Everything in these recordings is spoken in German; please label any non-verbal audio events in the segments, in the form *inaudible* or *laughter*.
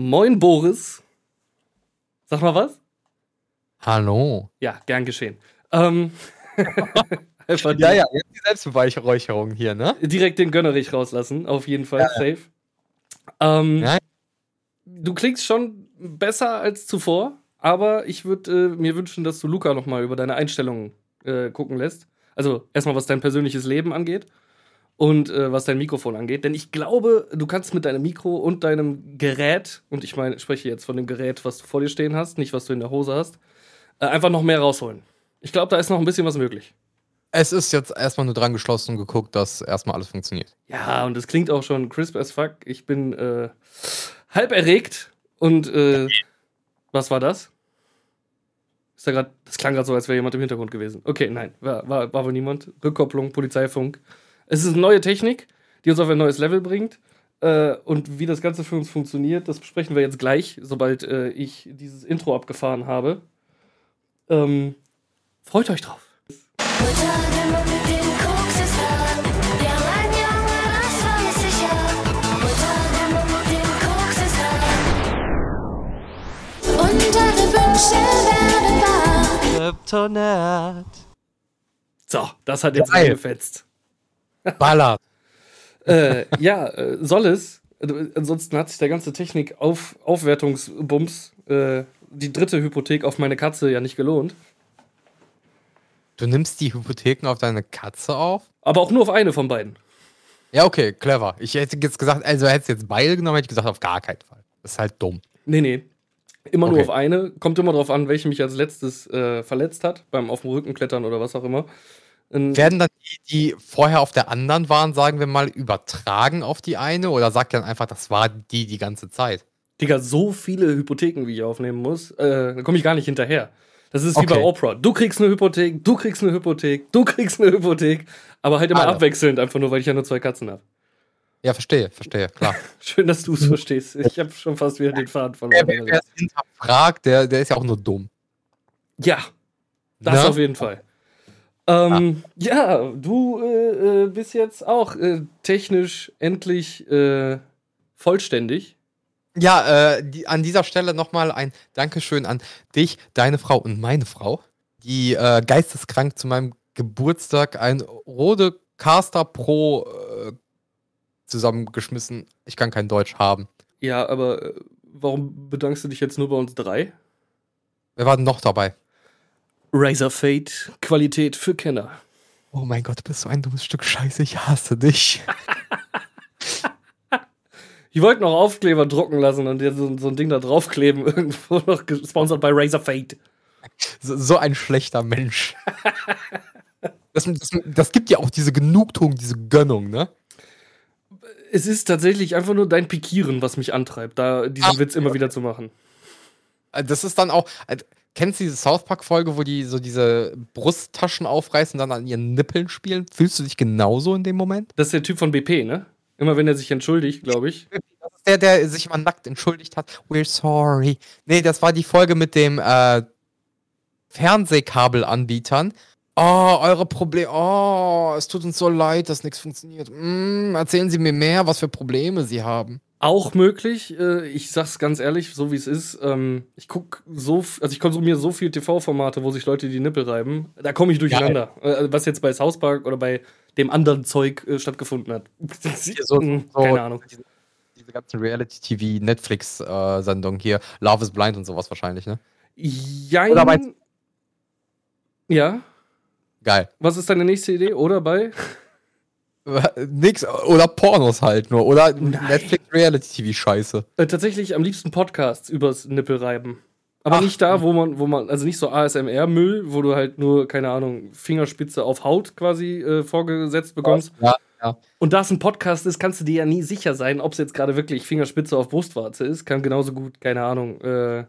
Moin Boris. Sag mal was? Hallo. Ja, gern geschehen. Ähm, *laughs* ja, ja, jetzt die Selbstbeweihräucherung hier, ne? Direkt den Gönnerich rauslassen, auf jeden Fall, ja, safe. Ähm, ja. Du klingst schon besser als zuvor, aber ich würde äh, mir wünschen, dass du Luca nochmal über deine Einstellungen äh, gucken lässt. Also erstmal, was dein persönliches Leben angeht und äh, was dein Mikrofon angeht. Denn ich glaube, du kannst mit deinem Mikro und deinem Gerät, und ich meine, spreche jetzt von dem Gerät, was du vor dir stehen hast, nicht was du in der Hose hast, äh, einfach noch mehr rausholen. Ich glaube, da ist noch ein bisschen was möglich. Es ist jetzt erstmal nur dran geschlossen und geguckt, dass erstmal alles funktioniert. Ja, und es klingt auch schon crisp as fuck. Ich bin äh, halb erregt und äh, was war das? Ist da grad, das klang gerade so, als wäre jemand im Hintergrund gewesen. Okay, nein, war, war, war wohl niemand. Rückkopplung, Polizeifunk. Es ist eine neue Technik, die uns auf ein neues Level bringt. Äh, und wie das Ganze für uns funktioniert, das besprechen wir jetzt gleich, sobald äh, ich dieses Intro abgefahren habe. Ähm, freut euch drauf. So, das hat jetzt Geil. gefetzt. Ballert. äh, ja, äh, soll es. Ansonsten hat sich der ganze Technik-Aufwertungsbums, -Auf äh, die dritte Hypothek auf meine Katze ja nicht gelohnt. Du nimmst die Hypotheken auf deine Katze auf? Aber auch nur auf eine von beiden. Ja, okay, clever. Ich hätte jetzt gesagt, also hättest du jetzt beide genommen, hätte ich gesagt, auf gar keinen Fall. Das ist halt dumm. Nee, nee. Immer okay. nur auf eine. Kommt immer darauf an, welche mich als letztes äh, verletzt hat, beim auf dem Rücken klettern oder was auch immer. Und Werden dann die, die vorher auf der anderen waren, sagen wir mal, übertragen auf die eine oder sagt dann einfach, das war die die ganze Zeit? Digga, so viele Hypotheken, wie ich aufnehmen muss, äh, da komme ich gar nicht hinterher. Das ist wie okay. bei Oprah. Du kriegst eine Hypothek, du kriegst eine Hypothek, du kriegst eine Hypothek, aber halt immer Alle. abwechselnd, einfach nur, weil ich ja nur zwei Katzen habe. Ja, verstehe, verstehe, klar. *laughs* Schön, dass du es verstehst. Ich habe schon fast wieder den Faden verloren. Wer, wer es hinterfragt, der, der ist ja auch nur dumm. Ja, das Na? Ne? auf jeden Fall. Ähm, ah. Ja, du äh, äh, bist jetzt auch äh, technisch endlich äh, vollständig. Ja, äh, die, an dieser Stelle nochmal ein Dankeschön an dich, deine Frau und meine Frau, die äh, geisteskrank zu meinem Geburtstag ein Rode Caster Pro zusammengeschmissen. Ich kann kein Deutsch haben. Ja, aber warum bedankst du dich jetzt nur bei uns drei? Wer war denn noch dabei? Razor Fade, Qualität für Kenner. Oh mein Gott, du bist so ein dummes Stück Scheiße, ich hasse dich. *laughs* ich wollte noch Aufkleber drucken lassen und dir so, so, ein Ding da draufkleben, irgendwo noch gesponsert bei Razor Fade. So, so ein schlechter Mensch. das, das, das gibt ja auch diese Genugtuung, diese Gönnung, ne? Es ist tatsächlich einfach nur dein Pikieren, was mich antreibt, da diesen Ach, Witz immer wieder zu machen. Das ist dann auch, Kennst du diese South Park-Folge, wo die so diese Brusttaschen aufreißen und dann an ihren Nippeln spielen? Fühlst du dich genauso in dem Moment? Das ist der Typ von BP, ne? Immer wenn er sich entschuldigt, glaube ich. *laughs* Das ist der, der sich mal nackt entschuldigt hat. We're sorry. Nee, das war die Folge mit dem äh, Fernsehkabelanbietern. Oh, eure Probleme. Oh, es tut uns so leid, dass nichts funktioniert. Mm, erzählen Sie mir mehr, was für Probleme Sie haben. Auch möglich. Äh, ich sag's ganz ehrlich, so wie es ist. Ähm, ich guck so, also ich konsumiere so viel TV-Formate, wo sich Leute die Nippel reiben. Da komme ich durcheinander. Ja, äh, was jetzt bei South Park oder bei dem anderen Zeug äh, stattgefunden hat. *laughs* so, hm, so, Keine Ahnung. Diese, diese ganzen Reality-TV, Netflix-Sendungen hier, Love is Blind und sowas wahrscheinlich, ne? Jein. Oder bei ja. Geil. Was ist deine nächste Idee? Oder bei? *laughs* Nix. Oder Pornos halt nur. Oder Nein. Netflix Reality TV Scheiße. Äh, tatsächlich am liebsten Podcasts übers Nippelreiben. Aber Ach. nicht da, wo man, wo man, also nicht so ASMR-Müll, wo du halt nur, keine Ahnung, Fingerspitze auf Haut quasi äh, vorgesetzt bekommst. Ja, ja. Und da es ein Podcast ist, kannst du dir ja nie sicher sein, ob es jetzt gerade wirklich Fingerspitze auf Brustwarze ist. Kann genauso gut, keine Ahnung, äh,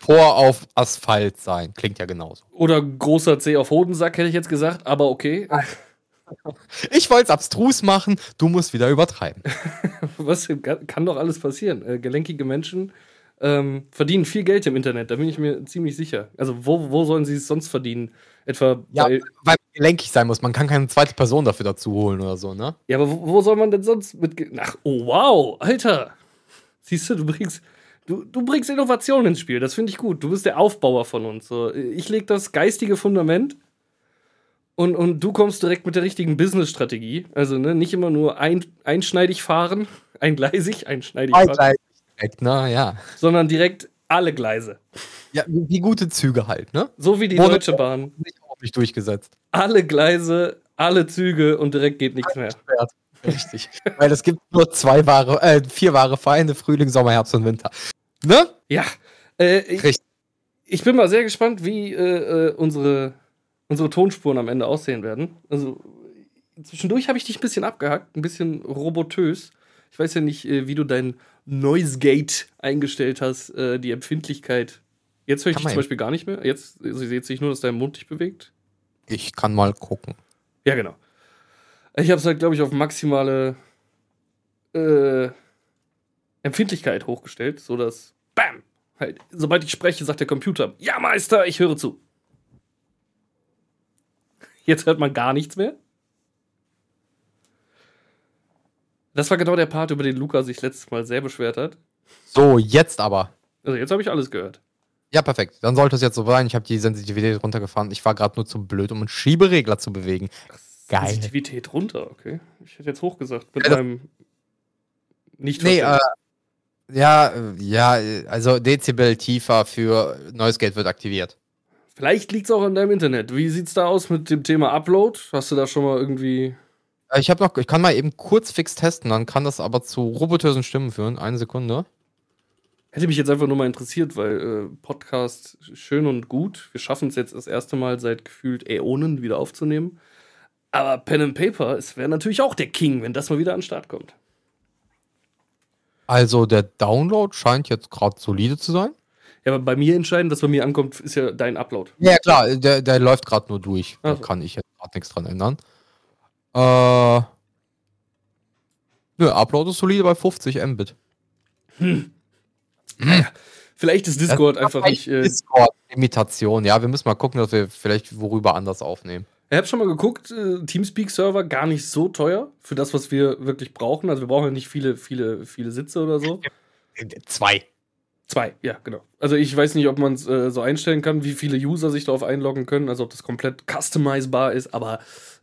Por auf Asphalt sein. Klingt ja genauso. Oder großer C auf Hodensack, hätte ich jetzt gesagt, aber okay. Ich wollte es abstrus machen, du musst wieder übertreiben. *laughs* Was kann doch alles passieren? Äh, gelenkige Menschen ähm, verdienen viel Geld im Internet, da bin ich mir ziemlich sicher. Also, wo, wo sollen sie es sonst verdienen? Etwa ja, weil man gelenkig sein muss. Man kann keine zweite Person dafür dazu holen oder so, ne? Ja, aber wo, wo soll man denn sonst mit. Ach, oh wow, Alter! Siehst du, du bringst, Du, du bringst Innovation ins Spiel, das finde ich gut. Du bist der Aufbauer von uns. So, ich lege das geistige Fundament und, und du kommst direkt mit der richtigen Business-Strategie. Also ne, nicht immer nur ein, einschneidig fahren, *laughs* eingleisig, einschneidig fahren. Eingleisig, direkt, na ja. Sondern direkt alle Gleise. Ja, wie gute Züge halt, ne? So wie die Wurde Deutsche Bahn. Nicht ordentlich durchgesetzt. Alle Gleise, alle Züge und direkt geht nichts mehr. Richtig. Weil es gibt nur zwei wahre, äh, vier wahre Feinde, Frühling, Sommer, Herbst und Winter. Ne? Ja. Äh, ich, ich, bin mal sehr gespannt, wie äh, äh, unsere, unsere Tonspuren am Ende aussehen werden. Also zwischendurch habe ich dich ein bisschen abgehackt, ein bisschen robotös. Ich weiß ja nicht, äh, wie du dein Noise Gate eingestellt hast, äh, die Empfindlichkeit. Jetzt höre ich dich zum Beispiel gar nicht mehr. Jetzt also, sehe ich nur, dass dein Mund dich bewegt. Ich kann mal gucken. Ja, genau. Ich habe es halt, glaube ich, auf maximale äh, Empfindlichkeit hochgestellt, sodass, bam, halt, sobald ich spreche, sagt der Computer, ja, Meister, ich höre zu. Jetzt hört man gar nichts mehr. Das war genau der Part, über den Luca sich letztes Mal sehr beschwert hat. So, jetzt aber. Also jetzt habe ich alles gehört. Ja, perfekt. Dann sollte es jetzt so sein. Ich habe die Sensitivität runtergefahren. Ich war gerade nur zu blöd, um einen Schieberegler zu bewegen. Geil. Sensitivität runter, okay. Ich hätte jetzt hochgesagt mit ja, meinem nicht Nee, äh, ja, ja, also Dezibel tiefer für Noise Gate wird aktiviert. Vielleicht liegt es auch an deinem Internet. Wie sieht's da aus mit dem Thema Upload? Hast du da schon mal irgendwie äh, ich habe noch, ich kann mal eben kurz fix testen, dann kann das aber zu robotösen Stimmen führen. Eine Sekunde. Hätte mich jetzt einfach nur mal interessiert, weil äh, Podcast schön und gut. Wir schaffen es jetzt das erste Mal seit gefühlt Äonen wieder aufzunehmen. Aber Pen and Paper, es wäre natürlich auch der King, wenn das mal wieder an den Start kommt. Also der Download scheint jetzt gerade solide zu sein. Ja, aber bei mir entscheidend, was bei mir ankommt, ist ja dein Upload. Ja, klar, der, der läuft gerade nur durch. Da kann ich jetzt gerade nichts dran ändern. Äh. Nö, Upload ist solide bei 50 Mbit. Hm. Naja, vielleicht ist Discord das einfach nicht. Äh Discord-Imitation, ja, wir müssen mal gucken, dass wir vielleicht worüber anders aufnehmen. Ich habe schon mal geguckt, äh, Teamspeak-Server gar nicht so teuer für das, was wir wirklich brauchen. Also wir brauchen ja nicht viele, viele, viele Sitze oder so. Zwei. Zwei, ja, genau. Also ich weiß nicht, ob man es äh, so einstellen kann, wie viele User sich darauf einloggen können, also ob das komplett customizbar ist, aber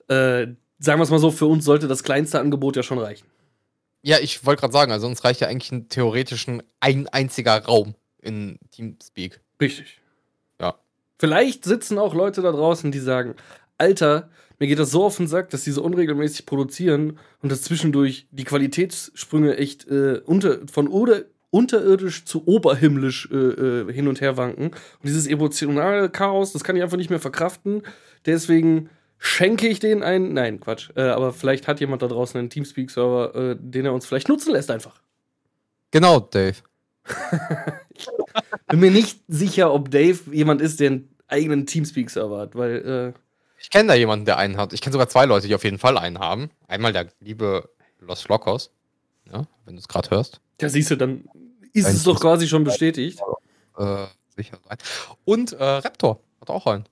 äh, sagen wir es mal so, für uns sollte das kleinste Angebot ja schon reichen. Ja, ich wollte gerade sagen, also uns reicht ja eigentlich ein theoretischen ein einziger Raum in Teamspeak. Richtig. Ja. Vielleicht sitzen auch Leute da draußen, die sagen, Alter, mir geht das so auf den Sack, dass die so unregelmäßig produzieren und dass zwischendurch die Qualitätssprünge echt äh, unter, von oder, unterirdisch zu oberhimmlisch äh, äh, hin und her wanken. Und dieses emotionale Chaos, das kann ich einfach nicht mehr verkraften. Deswegen schenke ich den einen. Nein, Quatsch. Äh, aber vielleicht hat jemand da draußen einen Teamspeak-Server, äh, den er uns vielleicht nutzen lässt einfach. Genau, Dave. ich *laughs* bin mir nicht sicher, ob Dave jemand ist, der einen eigenen Teamspeak-Server hat, weil. Äh ich kenne da jemanden, der einen hat. Ich kenne sogar zwei Leute, die auf jeden Fall einen haben. Einmal der liebe Los Locos, ja, wenn du es gerade hörst. Ja, siehst du, dann ist es doch quasi schon bestätigt. Äh, sicher sein. Und äh, Raptor hat auch einen.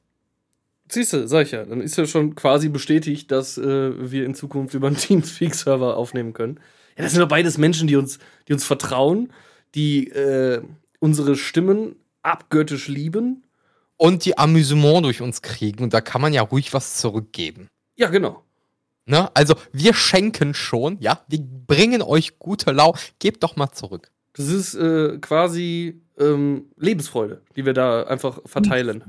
Siehst du, sag ich ja. Dann ist ja schon quasi bestätigt, dass äh, wir in Zukunft über einen *laughs* Teamspeak-Server aufnehmen können. Ja, das sind doch beides Menschen, die uns, die uns vertrauen, die äh, unsere Stimmen abgöttisch lieben. Und die Amüsement durch uns kriegen. Und da kann man ja ruhig was zurückgeben. Ja, genau. Ne? Also, wir schenken schon, ja. Wir bringen euch gute Lau. Gebt doch mal zurück. Das ist äh, quasi ähm, Lebensfreude, die wir da einfach verteilen.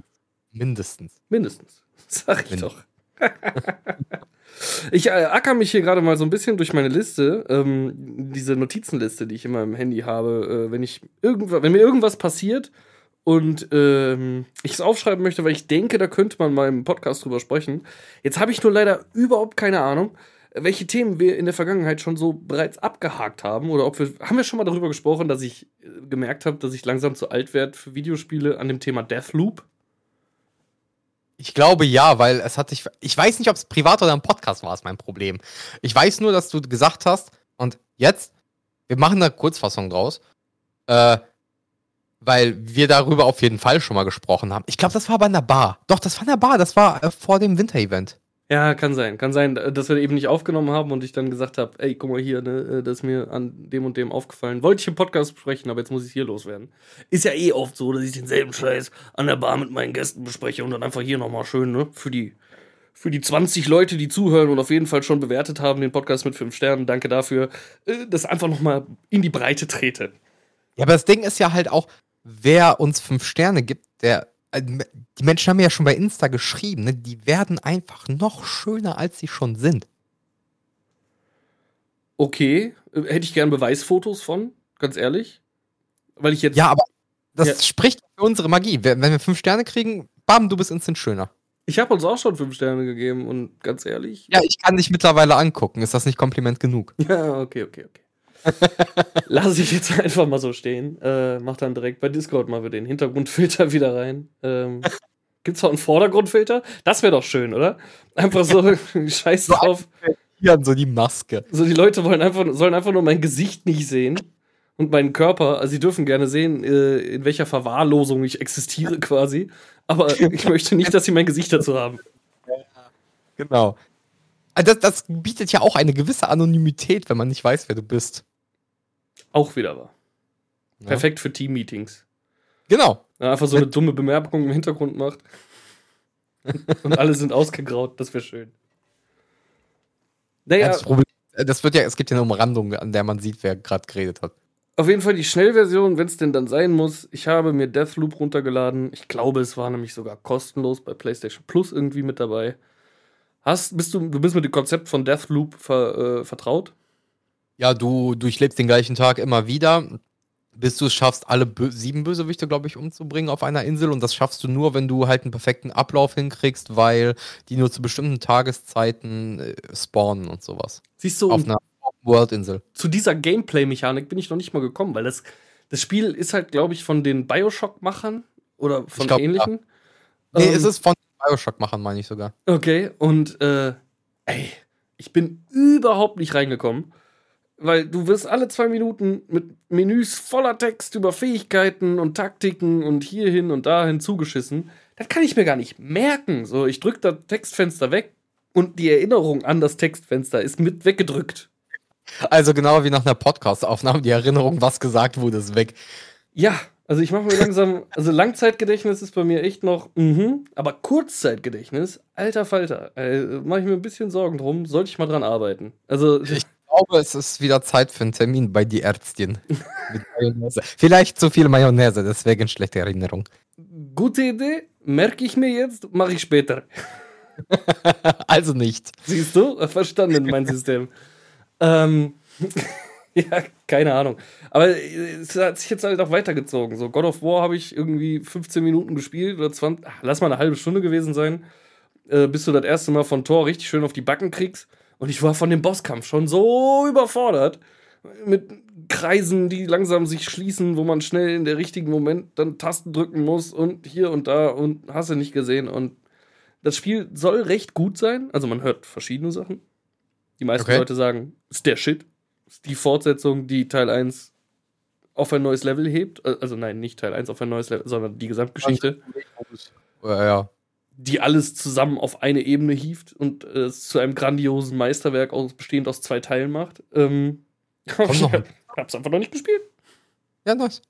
Mindestens. Mindestens. *laughs* Sag ich Mindestens. doch. *laughs* ich äh, acker mich hier gerade mal so ein bisschen durch meine Liste, ähm, diese Notizenliste, die ich immer im Handy habe, äh, wenn ich irgendwas, wenn mir irgendwas passiert und ähm, ich es aufschreiben möchte, weil ich denke, da könnte man mal im Podcast drüber sprechen. Jetzt habe ich nur leider überhaupt keine Ahnung, welche Themen wir in der Vergangenheit schon so bereits abgehakt haben oder ob wir haben wir schon mal darüber gesprochen, dass ich äh, gemerkt habe, dass ich langsam zu alt werde für Videospiele an dem Thema Deathloop. Ich glaube ja, weil es hat sich. Ich weiß nicht, ob es privat oder im Podcast war, ist mein Problem. Ich weiß nur, dass du gesagt hast, und jetzt, wir machen eine Kurzfassung draus, äh, weil wir darüber auf jeden Fall schon mal gesprochen haben. Ich glaube, das war bei einer Bar. Doch, das war in der Bar, das war äh, vor dem Winter-Event. Ja, kann sein. Kann sein, dass wir eben nicht aufgenommen haben und ich dann gesagt habe, ey, guck mal hier, ne, das ist mir an dem und dem aufgefallen. Wollte ich im Podcast besprechen, aber jetzt muss ich hier loswerden. Ist ja eh oft so, dass ich denselben Scheiß an der Bar mit meinen Gästen bespreche und dann einfach hier nochmal schön, ne, für die, für die 20 Leute, die zuhören und auf jeden Fall schon bewertet haben, den Podcast mit 5 Sternen. Danke dafür, äh, das einfach nochmal in die Breite trete. Ja, aber das Ding ist ja halt auch, wer uns 5 Sterne gibt, der äh, die Menschen haben ja schon bei Insta geschrieben, ne? die werden einfach noch schöner, als sie schon sind. Okay, hätte ich gern Beweisfotos von, ganz ehrlich. Weil ich jetzt. Ja, aber das ja. spricht für unsere Magie. Wenn wir fünf Sterne kriegen, bam, du bist instant schöner. Ich habe uns auch schon fünf Sterne gegeben und ganz ehrlich. Ja, ich kann dich mittlerweile angucken. Ist das nicht Kompliment genug? *laughs* Ja, okay, okay, okay. Lass ich jetzt einfach mal so stehen. Äh, mach dann direkt bei Discord mal den Hintergrundfilter wieder rein. Ähm, *laughs* gibt's auch einen Vordergrundfilter? Das wäre doch schön, oder? Einfach so *laughs* Scheiß drauf. Hier so die Maske. So, die Leute wollen einfach, sollen einfach nur mein Gesicht nicht sehen und meinen Körper. Also, sie dürfen gerne sehen, äh, in welcher Verwahrlosung ich existiere quasi. Aber *laughs* ich möchte nicht, dass sie mein Gesicht dazu haben. Genau. Also das, das bietet ja auch eine gewisse Anonymität, wenn man nicht weiß, wer du bist. Auch wieder wahr. Ja. Perfekt für Team-Meetings. Genau. Ja, einfach so eine dumme Bemerkung im Hintergrund macht. *laughs* Und alle sind ausgegraut, das wäre schön. Naja, das, Problem, das wird ja, es gibt ja eine Umrandung, an der man sieht, wer gerade geredet hat. Auf jeden Fall die Schnellversion, wenn es denn dann sein muss. Ich habe mir Deathloop runtergeladen. Ich glaube, es war nämlich sogar kostenlos bei PlayStation Plus irgendwie mit dabei. Hast, bist du, du bist mit dem Konzept von Deathloop ver, äh, vertraut? Ja, du durchlebst den gleichen Tag immer wieder, bis du es schaffst, alle Bö sieben Bösewichte, glaube ich, umzubringen auf einer Insel. Und das schaffst du nur, wenn du halt einen perfekten Ablauf hinkriegst, weil die nur zu bestimmten Tageszeiten äh, spawnen und sowas. Siehst du, auf einer World-Insel. Zu dieser Gameplay-Mechanik bin ich noch nicht mal gekommen, weil das, das Spiel ist halt, glaube ich, von den Bioshock-Machern oder von glaub, ähnlichen. Ja. Nee, ähm, es ist von Bioshock-Machern, meine ich sogar. Okay, und äh, ey, ich bin überhaupt nicht reingekommen, weil du wirst alle zwei Minuten mit Menüs voller Text über Fähigkeiten und Taktiken und hierhin und dahin zugeschissen. Das kann ich mir gar nicht merken. So, ich drücke das Textfenster weg und die Erinnerung an das Textfenster ist mit weggedrückt. Also genau wie nach einer Podcast-Aufnahme, die Erinnerung, was gesagt wurde, ist weg. Ja, also ich mache mir langsam, also Langzeitgedächtnis ist bei mir echt noch, mhm, aber Kurzzeitgedächtnis, alter Falter, äh, mache ich mir ein bisschen Sorgen drum, sollte ich mal dran arbeiten. Also ich glaube, es ist wieder Zeit für einen Termin bei die Ärztin *laughs* mit Mayonnaise. Vielleicht zu viel Mayonnaise, deswegen schlechte Erinnerung. Gute Idee, merke ich mir jetzt, mache ich später. *laughs* also nicht. Siehst du, verstanden mein *laughs* System. ähm, ja, keine Ahnung. Aber es hat sich jetzt halt auch weitergezogen. So, God of War habe ich irgendwie 15 Minuten gespielt oder 20, lass mal eine halbe Stunde gewesen sein, äh, bis du das erste Mal von Tor richtig schön auf die Backen kriegst. Und ich war von dem Bosskampf schon so überfordert. Mit Kreisen, die langsam sich schließen, wo man schnell in der richtigen Moment dann Tasten drücken muss und hier und da und hast du nicht gesehen. Und das Spiel soll recht gut sein. Also man hört verschiedene Sachen. Die meisten okay. Leute sagen, ist der Shit die Fortsetzung, die Teil 1 auf ein neues Level hebt. Äh, also nein, nicht Teil 1 auf ein neues Level, sondern die Gesamtgeschichte. Ja, ja. Die alles zusammen auf eine Ebene hieft und äh, es zu einem grandiosen Meisterwerk aus, bestehend aus zwei Teilen macht. Ähm, *laughs* ich hab's einfach noch nicht gespielt. Ja, nice.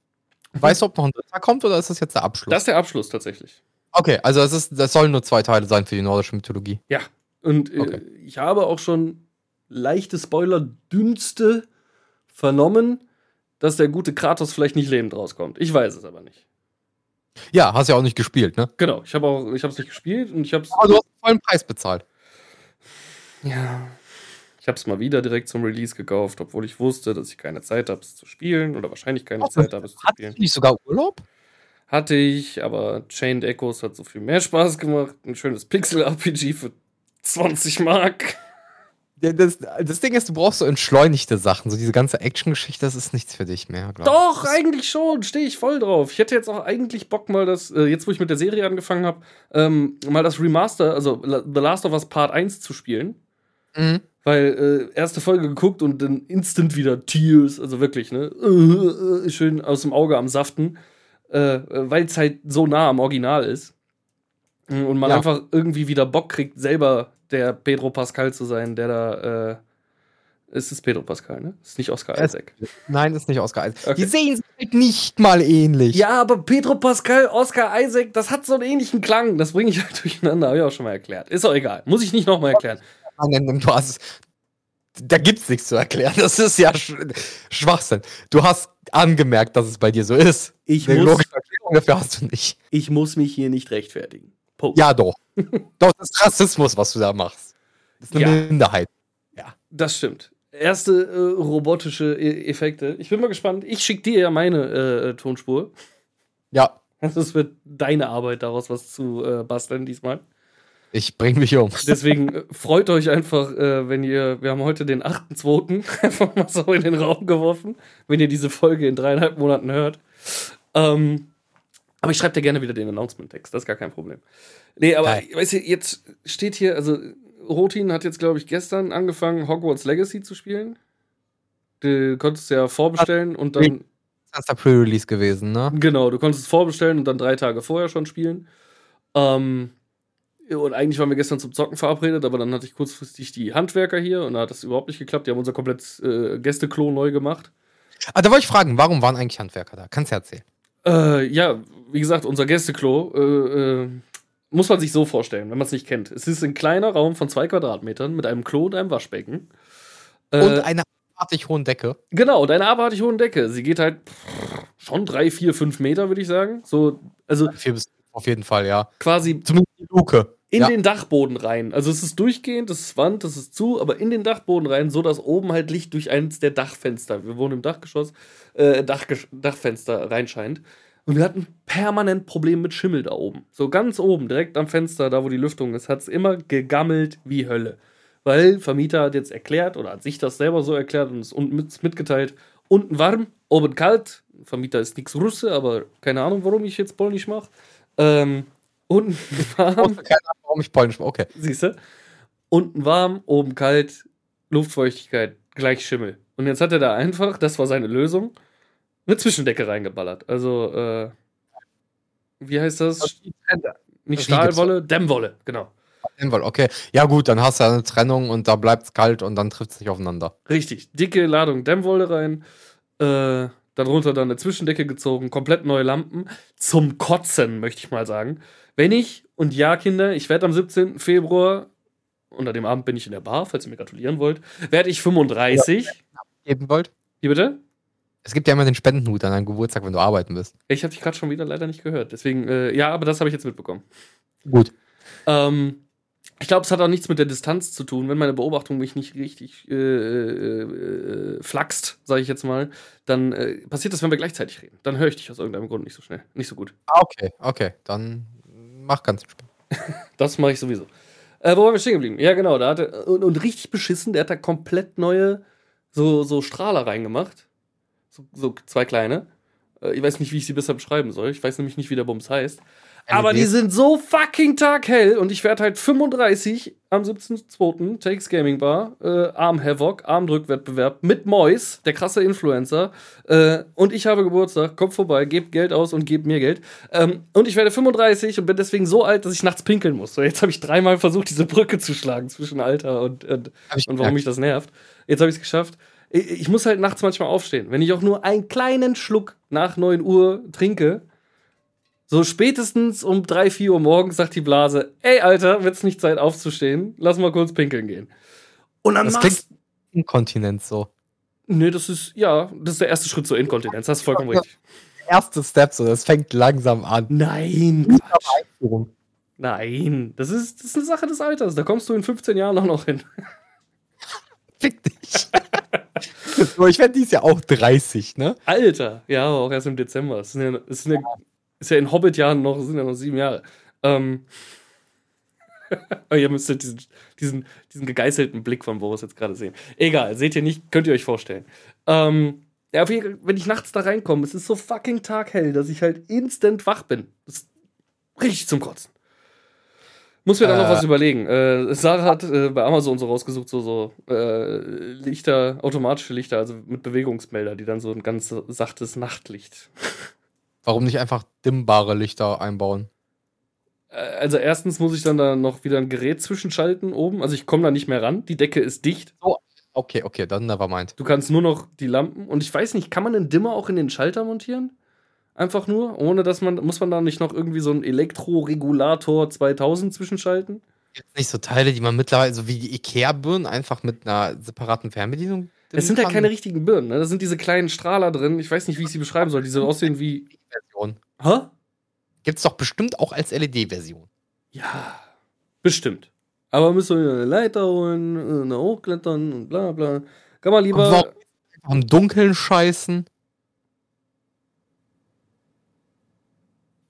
Weißt du, ob noch ein dritter kommt oder ist das jetzt der Abschluss? Das ist der Abschluss tatsächlich. Okay, also es ist, das sollen nur zwei Teile sein für die nordische Mythologie. Ja, und äh, okay. ich habe auch schon leichte Spoiler-Dünste vernommen, dass der gute Kratos vielleicht nicht lebend rauskommt. Ich weiß es aber nicht. Ja, hast ja auch nicht gespielt, ne? Genau, ich habe auch, ich habe es nicht gespielt und ich habe Aber du hast den vollen Preis bezahlt. Ja. Ich habe es mal wieder direkt zum Release gekauft, obwohl ich wusste, dass ich keine Zeit habe, es zu spielen oder wahrscheinlich keine Ach, Zeit habe, es zu spielen. Hast du nicht sogar Urlaub? Hatte ich, aber Chained Echoes hat so viel mehr Spaß gemacht. Ein schönes Pixel-RPG für 20 Mark. Das, das Ding ist, du brauchst so entschleunigte Sachen. So diese ganze Action-Geschichte, das ist nichts für dich mehr. Doch, ich. eigentlich schon. Stehe ich voll drauf. Ich hätte jetzt auch eigentlich Bock, mal das, äh, jetzt wo ich mit der Serie angefangen habe, ähm, mal das Remaster, also The Last of Us Part 1 zu spielen. Mhm. Weil äh, erste Folge geguckt und dann instant wieder Tears, also wirklich, ne? *laughs* Äh, schön aus dem Auge am Saften. Äh, Weil es halt so nah am Original ist. Und man ja. einfach irgendwie wieder Bock kriegt, selber der Pedro Pascal zu sein, der da. Äh, es ist Pedro Pascal, ne? Es ist nicht Oscar Isaac. Nein, es ist nicht Oscar Isaac. Okay. Die sehen sich nicht mal ähnlich. Ja, aber Pedro Pascal, Oscar Isaac, das hat so einen ähnlichen Klang. Das bringe ich *laughs* halt durcheinander, habe ich auch schon mal erklärt. Ist auch egal. Muss ich nicht nochmal erklären. Du hast, da gibt's nichts zu erklären. Das ist ja Sch Schwachsinn. Du hast angemerkt, dass es bei dir so ist. Ich Eine muss, logische Erklärung dafür hast du nicht. Ich muss mich hier nicht rechtfertigen. Punkt. Ja, doch. *laughs* doch, das ist Rassismus, was du da machst. Das ist eine ja. Minderheit. Ja. Das stimmt. Erste äh, robotische e Effekte. Ich bin mal gespannt. Ich schicke dir ja meine äh, Tonspur. Ja. Das wird deine Arbeit, daraus was zu äh, basteln diesmal. Ich bring mich um. *laughs* Deswegen äh, freut euch einfach, äh, wenn ihr, wir haben heute den 8.2. *laughs* einfach mal so in den Raum geworfen, wenn ihr diese Folge in dreieinhalb Monaten hört. Ähm, aber ich schreibe dir gerne wieder den Announcement-Text, das ist gar kein Problem. Nee, aber weißt du, jetzt steht hier, also Rotin hat jetzt, glaube ich, gestern angefangen, Hogwarts Legacy zu spielen. Du konntest ja vorbestellen und dann. Das ist der Pre-Release gewesen, ne? Genau, du konntest es vorbestellen und dann drei Tage vorher schon spielen. Ähm, und eigentlich waren wir gestern zum Zocken verabredet, aber dann hatte ich kurzfristig die Handwerker hier und da hat das überhaupt nicht geklappt. Die haben unser komplettes äh, Gästeklo neu gemacht. Ah, da wollte ich fragen, warum waren eigentlich Handwerker da? Kannst du erzählen? Äh, ja, wie gesagt, unser Gästeklo äh, äh muss man sich so vorstellen, wenn man es nicht kennt. Es ist ein kleiner Raum von zwei Quadratmetern mit einem Klo und einem Waschbecken. Äh, und einer abartig hohen Decke. Genau, und einer abartig hohen Decke. Sie geht halt schon drei, vier, fünf Meter, würde ich sagen. So, also. Vier bis auf jeden Fall, ja. Quasi. Zumindest die Luke in ja. den Dachboden rein. Also es ist durchgehend, das ist Wand, das ist zu, aber in den Dachboden rein, so dass oben halt Licht durch eins der Dachfenster, wir wohnen im Dachgeschoss, äh, Dachges Dachfenster reinscheint. Und wir hatten permanent Probleme mit Schimmel da oben. So ganz oben, direkt am Fenster, da wo die Lüftung ist, hat es immer gegammelt wie Hölle. Weil Vermieter hat jetzt erklärt oder hat sich das selber so erklärt und es mit, mitgeteilt. Unten warm, oben kalt. Vermieter ist nichts Russe, aber keine Ahnung, warum ich jetzt Polnisch mache. Ähm, unten *laughs* warm. Keine Ahnung, warum ich Polnisch mache. Okay. Siehst du? Unten warm, oben kalt, Luftfeuchtigkeit, gleich Schimmel. Und jetzt hat er da einfach, das war seine Lösung, eine Zwischendecke reingeballert. Also, äh, wie heißt das? Nicht Stahlwolle, Dämmwolle, genau. Dämmwolle, okay. Ja, gut, dann hast du eine Trennung und da bleibt es kalt und dann trifft es nicht aufeinander. Richtig. Dicke Ladung Dämmwolle rein. Äh, darunter dann eine Zwischendecke gezogen, komplett neue Lampen. Zum Kotzen, möchte ich mal sagen. Wenn ich, und ja, Kinder, ich werde am 17. Februar, unter dem Abend bin ich in der Bar, falls ihr mir gratulieren wollt, werde ich 35. Geben wollt? Wie bitte? Es gibt ja immer den Spendenhut an deinem Geburtstag, wenn du arbeiten bist. Ich habe dich gerade schon wieder leider nicht gehört. Deswegen, äh, ja, aber das habe ich jetzt mitbekommen. Gut. Ähm, ich glaube, es hat auch nichts mit der Distanz zu tun. Wenn meine Beobachtung mich nicht richtig äh, äh, äh flaxt, sage ich jetzt mal, dann äh, passiert das, wenn wir gleichzeitig reden. Dann höre ich dich aus irgendeinem Grund nicht so schnell, nicht so gut. Ah, okay, okay. Dann mach ganz entspannt. *laughs* das mache ich sowieso. Äh, wo waren wir stehen geblieben? Ja, genau. Da hat er, und, und, richtig beschissen, der hat da komplett neue so, so Strahler reingemacht. So, so zwei kleine. Äh, ich weiß nicht, wie ich sie besser beschreiben soll. Ich weiß nämlich nicht, wie der Bums heißt. Aber die sind so fucking taghell und ich werde halt 35 am 17.02. Takes Gaming Bar, äh, Arm Havoc, Armdrückwettbewerb mit Mois, der krasse Influencer. Äh, und ich habe Geburtstag, kommt vorbei, gebt Geld aus und gebt mir Geld. Ähm, und ich werde 35 und bin deswegen so alt, dass ich nachts pinkeln muss. So, jetzt habe ich dreimal versucht, diese Brücke zu schlagen zwischen Alter und, und, und warum mich das nervt. Jetzt habe ich es geschafft. Ich, ich muss halt nachts manchmal aufstehen. Wenn ich auch nur einen kleinen Schluck nach 9 Uhr trinke, so spätestens um 3, 4 Uhr morgens sagt die Blase, ey Alter, wird's nicht Zeit aufzustehen? Lass mal kurz pinkeln gehen. Und dann das machst Inkontinenz so. Nee, das ist, ja, das ist der erste Schritt zur Inkontinenz. Das ist vollkommen richtig. Erste Step, so, das fängt langsam an. Nein, Nein, das ist, das ist eine Sache des Alters. Da kommst du in 15 Jahren auch noch hin. Fick dich. *laughs* ich werde dies Jahr auch 30, ne? Alter, ja, auch erst im Dezember. Das ist das ist eine ist ja in Hobbit-Jahren noch, sind ja noch sieben Jahre. Ähm, *laughs* ihr müsstet diesen, diesen, diesen gegeißelten Blick von Boris jetzt gerade sehen. Egal, seht ihr nicht, könnt ihr euch vorstellen. Ähm, ja, wenn ich nachts da reinkomme, es ist so fucking taghell, dass ich halt instant wach bin. Das ist richtig zum Kotzen. Muss mir da äh, noch was überlegen. Äh, Sarah hat äh, bei Amazon so rausgesucht, so, so äh, Lichter, automatische Lichter, also mit Bewegungsmelder, die dann so ein ganz sachtes Nachtlicht Warum nicht einfach dimmbare Lichter einbauen? Äh, also erstens muss ich dann da noch wieder ein Gerät zwischenschalten oben. Also ich komme da nicht mehr ran. Die Decke ist dicht. Oh, okay, okay, dann never mind. Du kannst nur noch die Lampen. Und ich weiß nicht, kann man einen Dimmer auch in den Schalter montieren? Einfach nur, ohne dass man, muss man da nicht noch irgendwie so einen Elektroregulator 2000 zwischenschalten? Gibt nicht so Teile, die man mittlerweile, so wie die Ikea-Birnen, einfach mit einer separaten Fernbedienung es sind ja keine richtigen Birnen, ne? Da sind diese kleinen Strahler drin. Ich weiß nicht, wie ich sie beschreiben soll. Die so aussehen wie. Version. Hä? Gibt's doch bestimmt auch als LED-Version. Ja, bestimmt. Aber müssen wir eine Leiter holen, eine hochklettern und bla bla. Kann man lieber. Am Dunkeln scheißen.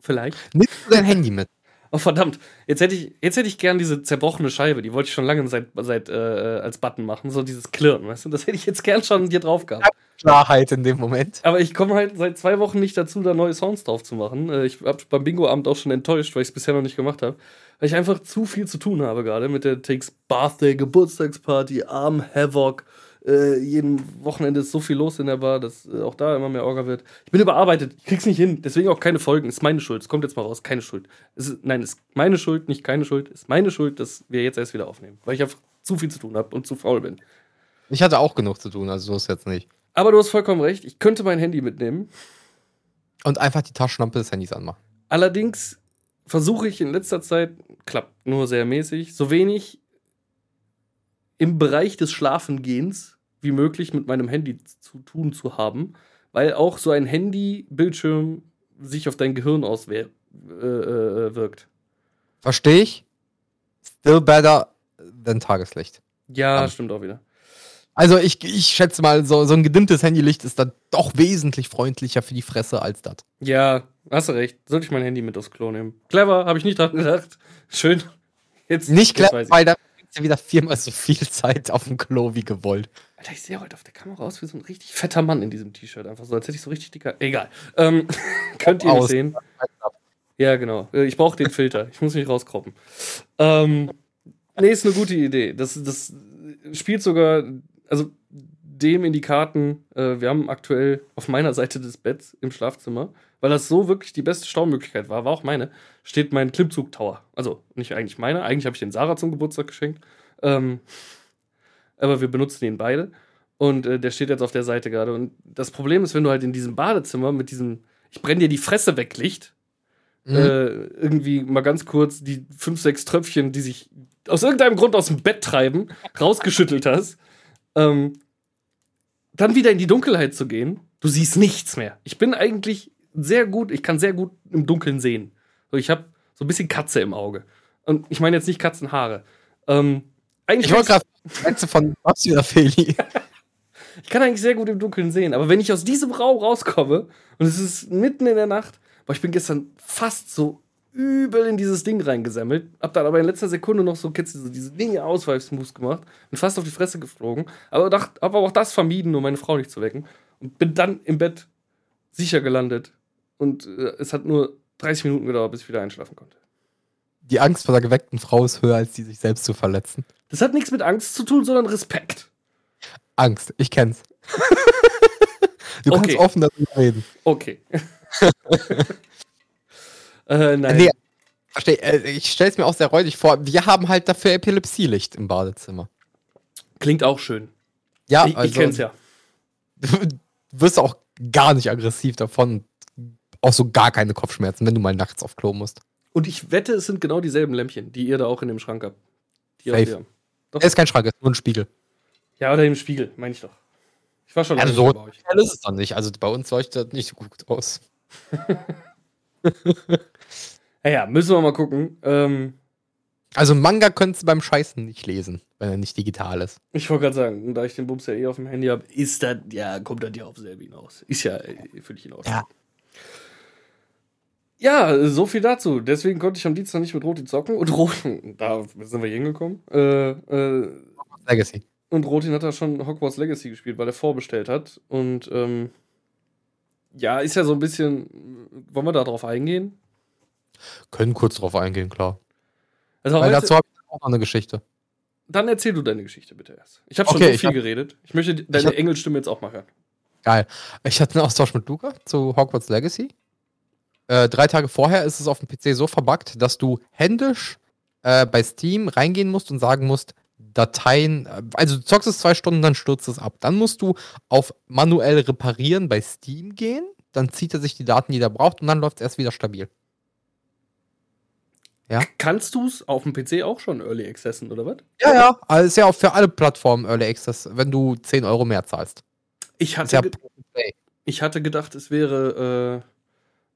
Vielleicht. Nimmst du dein Handy mit? Oh, verdammt. Jetzt hätte ich, jetzt hätte ich gern diese zerbrochene Scheibe. Die wollte ich schon lange seit, seit äh, als Button machen. So dieses Klirren, weißt du? Das hätte ich jetzt gern schon hier drauf gehabt. Klarheit in dem Moment. Aber ich komme halt seit zwei Wochen nicht dazu, da neue Sounds drauf zu machen. Äh, ich habe beim Bingo-Abend auch schon enttäuscht, weil ich es bisher noch nicht gemacht habe. Weil ich einfach zu viel zu tun habe gerade mit der Takes Birthday, Geburtstagsparty, Arm Havoc äh, jeden Wochenende ist so viel los in der Bar, dass äh, auch da immer mehr Orga wird. Ich bin überarbeitet, ich krieg's nicht hin, deswegen auch keine Folgen. Ist meine Schuld. Es kommt jetzt mal raus, keine Schuld. Ist, nein, ist meine Schuld, nicht keine Schuld. Ist meine Schuld, dass wir jetzt erst wieder aufnehmen, weil ich einfach zu viel zu tun habe und zu faul bin. Ich hatte auch genug zu tun, also so ist jetzt nicht. Aber du hast vollkommen recht, ich könnte mein Handy mitnehmen. Und einfach die Taschenlampe des Handys anmachen. Allerdings versuche ich in letzter Zeit, klappt nur sehr mäßig, so wenig im Bereich des Schlafengehens wie möglich mit meinem Handy zu tun zu haben, weil auch so ein Handy-Bildschirm sich auf dein Gehirn auswirkt. Äh, äh, Verstehe ich. Still better than Tageslicht. Ja, um. stimmt auch wieder. Also ich, ich schätze mal, so, so ein gedimmtes Handylicht ist dann doch wesentlich freundlicher für die Fresse als das. Ja, hast du recht. Sollte ich mein Handy mit aufs Klo nehmen? Clever, habe ich nicht dran gedacht. Schön. Jetzt, nicht clever, weil da ja wieder viermal so viel Zeit auf dem Klo wie gewollt. Alter, ich sehe heute auf der Kamera aus wie so ein richtig fetter Mann in diesem T-Shirt. Einfach so, als hätte ich so richtig dicker. Egal. Ähm, *laughs* könnt ihr nicht sehen. Ja, genau. Äh, ich brauche den Filter. Ich muss mich rauskroppen. Ähm, nee, ist eine gute Idee. Das, das spielt sogar, also dem in die Karten. Äh, wir haben aktuell auf meiner Seite des Betts im Schlafzimmer, weil das so wirklich die beste Staumöglichkeit war, war auch meine, steht mein Klimmzug-Tower. Also nicht eigentlich meine, eigentlich habe ich den Sarah zum Geburtstag geschenkt. Ähm, aber wir benutzen ihn beide. Und äh, der steht jetzt auf der Seite gerade. Und das Problem ist, wenn du halt in diesem Badezimmer mit diesem Ich brenne dir die Fresse weg Licht, mhm. äh, irgendwie mal ganz kurz die fünf, sechs Tröpfchen, die sich aus irgendeinem Grund aus dem Bett treiben, rausgeschüttelt hast, ähm, dann wieder in die Dunkelheit zu gehen, du siehst nichts mehr. Ich bin eigentlich sehr gut, ich kann sehr gut im Dunkeln sehen. So, ich habe so ein bisschen Katze im Auge. Und ich meine jetzt nicht Katzenhaare. Ähm, eigentlich ich wollte gerade von Babsi oder Feli. *laughs* ich kann eigentlich sehr gut im Dunkeln sehen, aber wenn ich aus diesem Raum rauskomme und es ist mitten in der Nacht, boah, ich bin gestern fast so übel in dieses Ding reingesammelt, hab dann aber in letzter Sekunde noch so, kennst so diese Dinge Ausweifsmoves gemacht und fast auf die Fresse geflogen, aber dacht, hab aber auch das vermieden, um meine Frau nicht zu wecken und bin dann im Bett sicher gelandet und äh, es hat nur 30 Minuten gedauert, bis ich wieder einschlafen konnte. Die Angst vor der geweckten Frau ist höher, als die sich selbst zu verletzen. Das hat nichts mit Angst zu tun, sondern Respekt. Angst, ich kenn's. *laughs* du okay. kannst offen darüber reden. Okay. *laughs* äh, nein. Nee, versteh, äh, ich stell's mir auch sehr räudig vor. Wir haben halt dafür Epilepsielicht im Badezimmer. Klingt auch schön. Ja, ich, also, ich kenn's ja. *laughs* Du wirst auch gar nicht aggressiv davon. Auch so gar keine Kopfschmerzen, wenn du mal nachts auf Klo musst. Und ich wette, es sind genau dieselben Lämpchen, die ihr da auch in dem Schrank habt. Die Safe. Doch. Er ist kein Schrank, es ist nur ein Spiegel. Ja, oder im Spiegel, meine ich doch. Ich war schon also so bei euch. ist es dann nicht. Also bei uns leuchtet das nicht so gut aus. *laughs* naja, müssen wir mal gucken. Ähm, also Manga könntest du beim Scheißen nicht lesen, wenn er nicht digital ist. Ich wollte gerade sagen, da ich den Bums ja eh auf dem Handy habe, ist das, ja, kommt das ja auf selber hinaus. Ist ja äh, völlig hinaus. Ja. Ja, so viel dazu. Deswegen konnte ich am Dienstag nicht mit Roti zocken. Und *laughs* Rotin, da sind wir hingekommen. Äh, äh, Legacy. Und Rotin hat da schon Hogwarts Legacy gespielt, weil er vorbestellt hat. Und ähm, ja, ist ja so ein bisschen. Wollen wir da drauf eingehen? Können kurz drauf eingehen, klar. Also weil dazu habe ich auch noch eine Geschichte. Dann erzähl du deine Geschichte bitte erst. Ich habe schon okay, so viel hab, geredet. Ich möchte deine ich hab, Engelstimme jetzt auch mal hören. Geil. Ich hatte einen Austausch mit Luca zu Hogwarts Legacy. Äh, drei Tage vorher ist es auf dem PC so verbuggt, dass du händisch äh, bei Steam reingehen musst und sagen musst, Dateien, äh, also du zockst es zwei Stunden, dann stürzt es ab. Dann musst du auf manuell reparieren bei Steam gehen, dann zieht er sich die Daten, die er braucht und dann läuft es erst wieder stabil. Ja. Kannst du es auf dem PC auch schon Early Accessen, oder was? Ja, ja. Also ist ja auch für alle Plattformen Early Access, wenn du 10 Euro mehr zahlst. Ich hatte, ja ich hatte gedacht, es wäre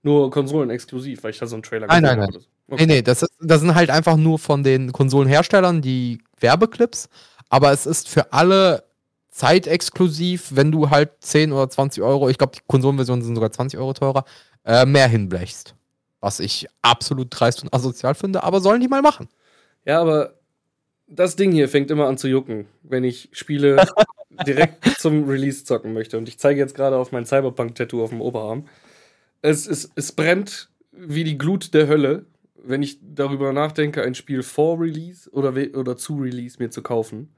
nur konsolenexklusiv, weil ich da so einen Trailer nein, nein, nein. So. Okay. Nee, nee, das, ist, das sind halt einfach nur von den Konsolenherstellern die Werbeclips, aber es ist für alle zeitexklusiv, wenn du halt 10 oder 20 Euro, ich glaube, die Konsolenversionen sind sogar 20 Euro teurer, äh, mehr hinblechst. Was ich absolut dreist und asozial finde, aber sollen die mal machen. Ja, aber das Ding hier fängt immer an zu jucken, wenn ich Spiele *laughs* direkt zum Release zocken möchte. Und ich zeige jetzt gerade auf mein Cyberpunk-Tattoo auf dem Oberarm. Es, es, es brennt wie die Glut der Hölle, wenn ich darüber nachdenke, ein Spiel vor Release oder, oder zu Release mir zu kaufen.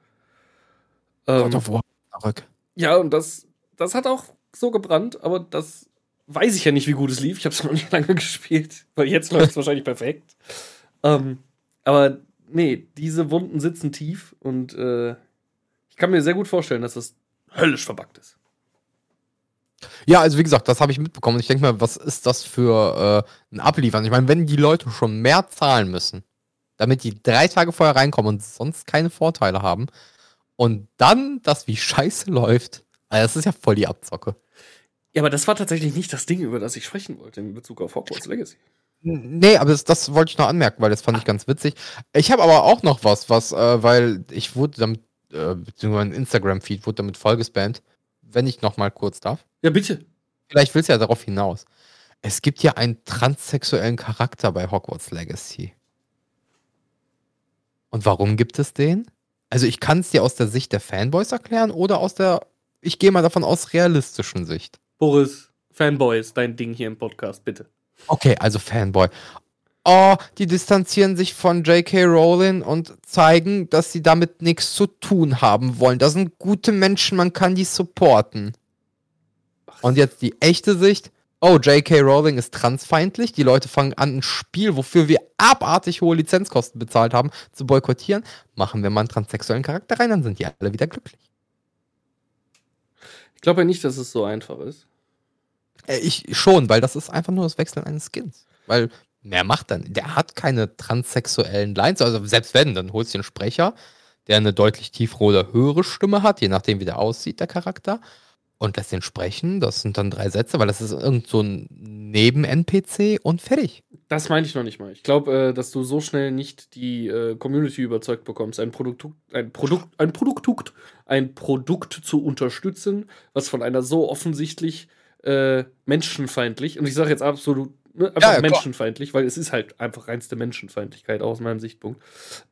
Ähm, God of War zurück. Ja, und das, das hat auch so gebrannt, aber das weiß ich ja nicht, wie gut es lief. Ich habe es *laughs* noch nicht lange gespielt, weil jetzt läuft es *laughs* wahrscheinlich perfekt. Ähm, aber nee, diese Wunden sitzen tief und äh, ich kann mir sehr gut vorstellen, dass das höllisch verbuggt ist. Ja, also wie gesagt, das habe ich mitbekommen. Ich denke mal, was ist das für äh, ein Abliefern? Ich meine, wenn die Leute schon mehr zahlen müssen, damit die drei Tage vorher reinkommen und sonst keine Vorteile haben, und dann das wie scheiße läuft, also das ist ja voll die Abzocke. Ja, aber das war tatsächlich nicht das Ding, über das ich sprechen wollte in Bezug auf Hogwarts Legacy. Nee, aber das, das wollte ich noch anmerken, weil das fand ich ganz witzig. Ich habe aber auch noch was, was, äh, weil ich wurde damit, äh, beziehungsweise mein Instagram-Feed wurde damit vollgespammt. Wenn ich noch mal kurz darf. Ja, bitte. Vielleicht willst du ja darauf hinaus. Es gibt ja einen transsexuellen Charakter bei Hogwarts Legacy. Und warum gibt es den? Also ich kann es dir aus der Sicht der Fanboys erklären oder aus der, ich gehe mal davon aus, realistischen Sicht. Boris, Fanboy ist dein Ding hier im Podcast, bitte. Okay, also Fanboy. Oh, die distanzieren sich von J.K. Rowling und zeigen, dass sie damit nichts zu tun haben wollen. Das sind gute Menschen, man kann die supporten. Und jetzt die echte Sicht. Oh, J.K. Rowling ist transfeindlich. Die Leute fangen an, ein Spiel, wofür wir abartig hohe Lizenzkosten bezahlt haben, zu boykottieren. Machen wir mal einen transsexuellen Charakter rein, dann sind die alle wieder glücklich. Ich glaube ja nicht, dass es so einfach ist. Äh, ich schon, weil das ist einfach nur das Wechseln eines Skins. Weil mehr macht dann. Der hat keine transsexuellen Lines. Also selbst wenn, dann holst du einen Sprecher, der eine deutlich tiefere oder höhere Stimme hat, je nachdem, wie der aussieht, der Charakter. Und lässt den sprechen. Das sind dann drei Sätze, weil das ist irgend so ein Neben-NPC und fertig. Das meine ich noch nicht mal. Ich glaube, äh, dass du so schnell nicht die äh, Community überzeugt bekommst, ein Produkt, ein Produkt, ein Produkt, ein Produkt zu unterstützen, was von einer so offensichtlich äh, menschenfeindlich, und ich sage jetzt absolut ne, einfach ja, ja, menschenfeindlich, weil es ist halt einfach reinste Menschenfeindlichkeit aus meinem Sichtpunkt,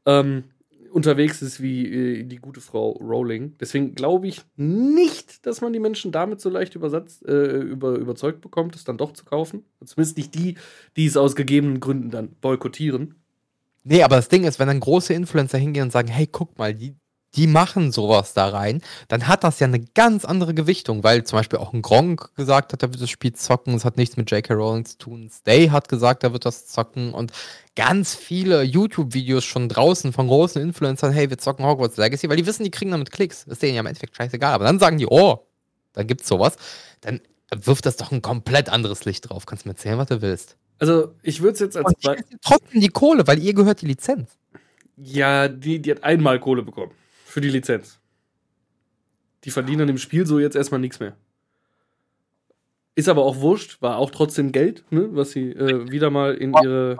ähm, unterwegs ist wie äh, die gute Frau Rowling. Deswegen glaube ich nicht, dass man die Menschen damit so leicht übersetzt, äh, über, überzeugt bekommt, es dann doch zu kaufen. Zumindest nicht die, die es aus gegebenen Gründen dann boykottieren. Nee, aber das Ding ist, wenn dann große Influencer hingehen und sagen, hey, guck mal, die, die machen sowas da rein, dann hat das ja eine ganz andere Gewichtung, weil zum Beispiel auch ein Gronk gesagt hat, er wird das Spiel zocken, es hat nichts mit J.K. Rowling zu tun. Stay hat gesagt, er wird das zocken und ganz viele YouTube-Videos schon draußen von großen Influencern, hey, wir zocken Hogwarts Legacy, weil die wissen, die kriegen damit Klicks. Ist denen ja im Endeffekt scheißegal. Aber dann sagen die, oh, da gibt's sowas. Dann wirft das doch ein komplett anderes Licht drauf. Kannst du mir erzählen, was du willst. Also, ich würde es jetzt als. Trotzdem die Kohle, weil ihr gehört die Lizenz. Ja, die, die hat einmal Kohle bekommen für die Lizenz. Die verdienen im Spiel so jetzt erstmal nichts mehr. Ist aber auch wurscht, war auch trotzdem Geld, ne, was sie äh, wieder mal in ihre.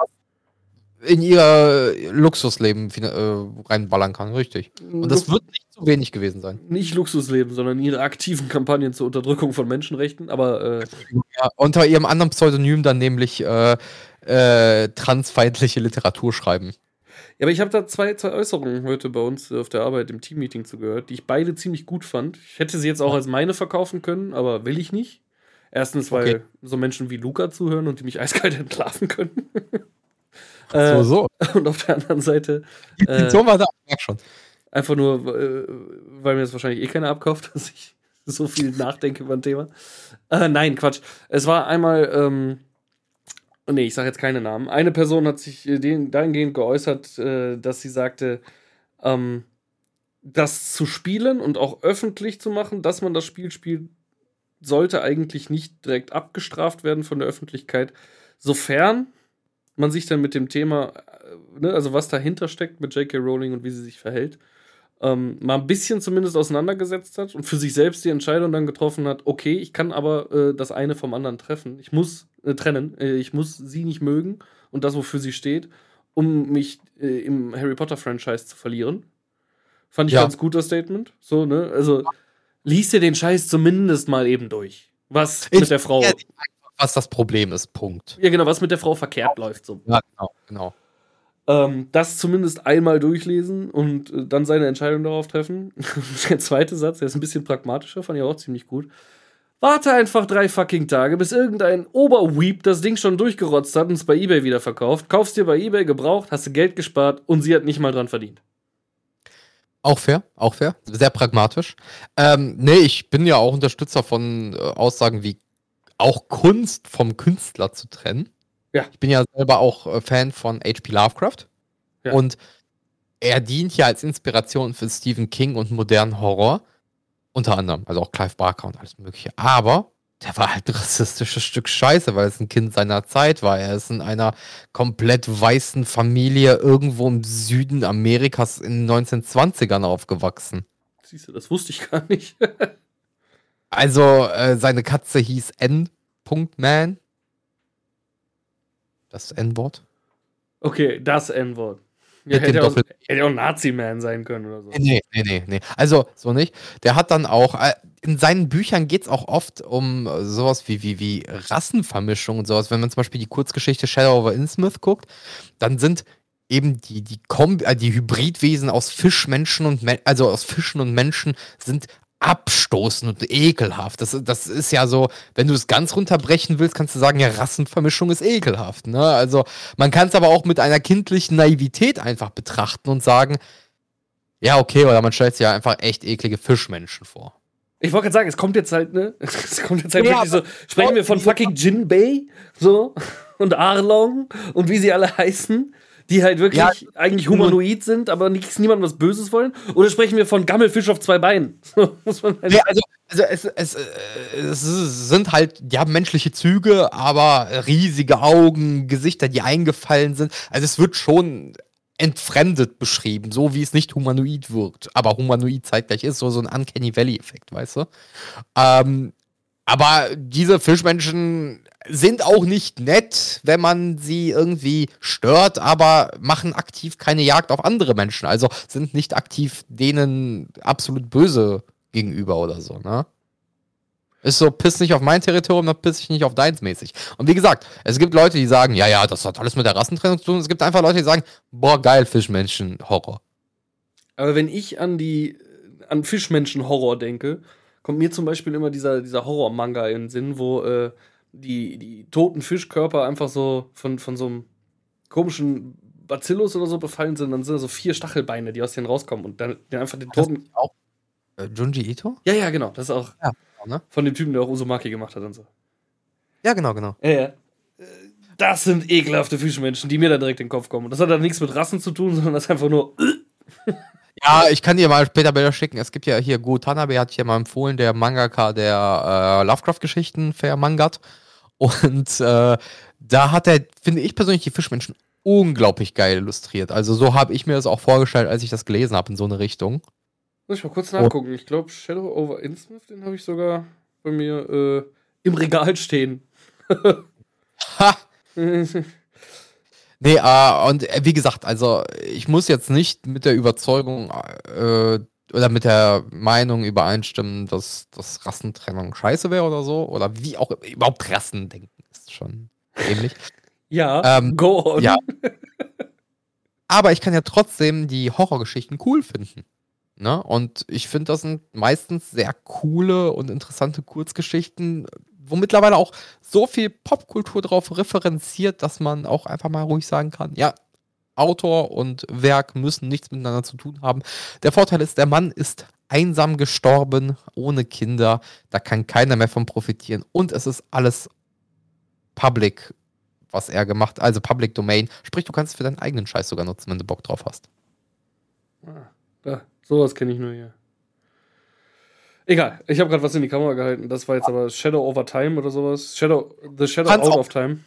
In ihr Luxusleben äh, reinballern kann, richtig. Und das wird nicht zu wenig gewesen sein. Nicht Luxusleben, sondern ihre aktiven Kampagnen zur Unterdrückung von Menschenrechten, aber. Äh, ja, unter ihrem anderen Pseudonym dann nämlich äh, äh transfeindliche Literatur schreiben. Ja, aber ich habe da zwei, zwei Äußerungen heute bei uns auf der Arbeit im Teammeeting zugehört, die ich beide ziemlich gut fand. Ich hätte sie jetzt auch als meine verkaufen können, aber will ich nicht. Erstens, weil okay. so Menschen wie Luca zuhören und die mich *laughs* eiskalt entlarven können. so, so. Äh, und auf der anderen Seite. Äh, so war da schon. Einfach nur, äh, weil mir das wahrscheinlich eh keiner abkauft, *laughs* dass ich so viel nachdenke über ein Thema. Äh, nein, Quatsch. Es war einmal ähm, nee, ich sage jetzt keine Namen. Eine Person hat sich äh, dahingehend geäußert, äh, dass sie sagte, ähm, das zu spielen und auch öffentlich zu machen, dass man das Spiel spielt, sollte eigentlich nicht direkt abgestraft werden von der Öffentlichkeit, sofern man sich dann mit dem Thema, äh, ne, also was dahinter steckt mit J.K. Rowling und wie sie sich verhält, ähm, mal ein bisschen zumindest auseinandergesetzt hat und für sich selbst die Entscheidung dann getroffen hat, okay, ich kann aber äh, das eine vom anderen treffen. Ich muss äh, trennen. Äh, ich muss sie nicht mögen und das, wofür sie steht, um mich äh, im Harry Potter-Franchise zu verlieren. Fand ich ja. ganz guter Statement. So, ne? Also, lies dir den Scheiß zumindest mal eben durch. Was ich mit der Frau. Was das Problem ist, Punkt. Ja, genau, was mit der Frau verkehrt läuft. So. Ja, genau, genau. Ähm, das zumindest einmal durchlesen und äh, dann seine Entscheidung darauf treffen. *laughs* der zweite Satz, der ist ein bisschen pragmatischer, fand ich auch ziemlich gut. Warte einfach drei fucking Tage, bis irgendein Oberweep das Ding schon durchgerotzt hat und es bei eBay wieder verkauft. Kaufst dir bei eBay gebraucht, hast du Geld gespart und sie hat nicht mal dran verdient. Auch fair, auch fair. Sehr pragmatisch. Ähm, nee, ich bin ja auch Unterstützer von äh, Aussagen wie auch Kunst vom Künstler zu trennen. Ja. Ich bin ja selber auch äh, Fan von H.P. Lovecraft. Ja. Und er dient ja als Inspiration für Stephen King und modernen Horror. Unter anderem, also auch Clive Barker und alles Mögliche. Aber der war halt ein *laughs* rassistisches Stück Scheiße, weil es ein Kind seiner Zeit war. Er ist in einer komplett weißen Familie irgendwo im Süden Amerikas in den 1920ern aufgewachsen. Siehst du, das wusste ich gar nicht. *laughs* also, äh, seine Katze hieß N. Man. Das N-Wort. Okay, das N-Wort. Ja, hätte, auch, hätte auch Nazi-Man sein können oder so. Nee, nee, nee, nee. Also, so nicht. Der hat dann auch, äh, in seinen Büchern geht es auch oft um sowas wie, wie, wie Rassenvermischung und sowas. Wenn man zum Beispiel die Kurzgeschichte Shadow over Innsmouth guckt, dann sind eben die, die, Kom äh, die Hybridwesen aus Fischmenschen und, also aus Fischen und Menschen sind abstoßend und ekelhaft. Das, das ist ja so, wenn du es ganz runterbrechen willst, kannst du sagen, ja, Rassenvermischung ist ekelhaft. Ne? Also man kann es aber auch mit einer kindlichen Naivität einfach betrachten und sagen, ja, okay, oder man stellt sich ja einfach echt eklige Fischmenschen vor. Ich wollte gerade sagen, es kommt jetzt halt, ne? *laughs* Es kommt jetzt halt ja, wirklich so. Sprechen wir von fucking Jin Bay, so, *laughs* und Arlong und wie sie alle heißen die halt wirklich ja, eigentlich humanoid sind, aber nichts, niemandem was Böses wollen? Oder sprechen wir von Gammelfisch auf zwei Beinen? *laughs* Muss man halt ja, also, also es, es, es, sind halt, die haben menschliche Züge, aber riesige Augen, Gesichter, die eingefallen sind. Also es wird schon entfremdet beschrieben, so wie es nicht humanoid wirkt, aber humanoid zeitgleich ist, so, so ein Uncanny Valley-Effekt, weißt du? Ähm, aber diese Fischmenschen sind auch nicht nett, wenn man sie irgendwie stört, aber machen aktiv keine Jagd auf andere Menschen. Also sind nicht aktiv denen absolut böse gegenüber oder so, ne? Ist so, piss nicht auf mein Territorium, dann piss ich nicht auf deins mäßig. Und wie gesagt, es gibt Leute, die sagen, ja, ja, das hat alles mit der Rassentrennung zu tun. Es gibt einfach Leute, die sagen, boah, geil, Fischmenschen, Horror. Aber wenn ich an die, an Fischmenschen Horror denke, kommt mir zum Beispiel immer dieser, dieser Horror-Manga in den Sinn, wo äh, die, die toten Fischkörper einfach so von, von so einem komischen Bacillus oder so befallen sind. Dann sind da so vier Stachelbeine, die aus denen rauskommen und dann einfach den toten. Auch äh, Junji Ito? Ja, ja, genau. Das ist auch ja, ne? von dem Typen, der auch Uzumaki gemacht hat und so. Ja, genau, genau. Ja, ja. Das sind ekelhafte Fischmenschen, die mir da direkt in den Kopf kommen. Und das hat dann nichts mit Rassen zu tun, sondern das ist einfach nur. *laughs* Ja, ich kann dir mal später Bilder schicken. Es gibt ja hier Go Tanabe, hat hier mal empfohlen, der Mangaka, der äh, Lovecraft-Geschichten vermangert. Und äh, da hat er, finde ich persönlich, die Fischmenschen unglaublich geil illustriert. Also so habe ich mir das auch vorgestellt, als ich das gelesen habe, in so eine Richtung. Muss ich mal kurz nachgucken. Ich glaube, Shadow over Innsmouth, den habe ich sogar bei mir äh, im Regal stehen. ha! *laughs* Nee, äh, und äh, wie gesagt, also ich muss jetzt nicht mit der Überzeugung äh, oder mit der Meinung übereinstimmen, dass, dass Rassentrennung scheiße wäre oder so. Oder wie auch überhaupt Rassendenken ist schon ähnlich. *laughs* ja, ähm, go on. Ja. *laughs* Aber ich kann ja trotzdem die Horrorgeschichten cool finden. Ne? Und ich finde, das sind meistens sehr coole und interessante Kurzgeschichten, wo mittlerweile auch so viel Popkultur drauf referenziert, dass man auch einfach mal ruhig sagen kann, ja, Autor und Werk müssen nichts miteinander zu tun haben. Der Vorteil ist, der Mann ist einsam gestorben, ohne Kinder, da kann keiner mehr von profitieren und es ist alles public was er gemacht also Public Domain. Sprich, du kannst es für deinen eigenen Scheiß sogar nutzen, wenn du Bock drauf hast. Ah, da, sowas kenne ich nur hier. Egal, ich habe gerade was in die Kamera gehalten. Das war jetzt aber Shadow over Time oder sowas. Shadow, The Shadow Kannst Out of Time.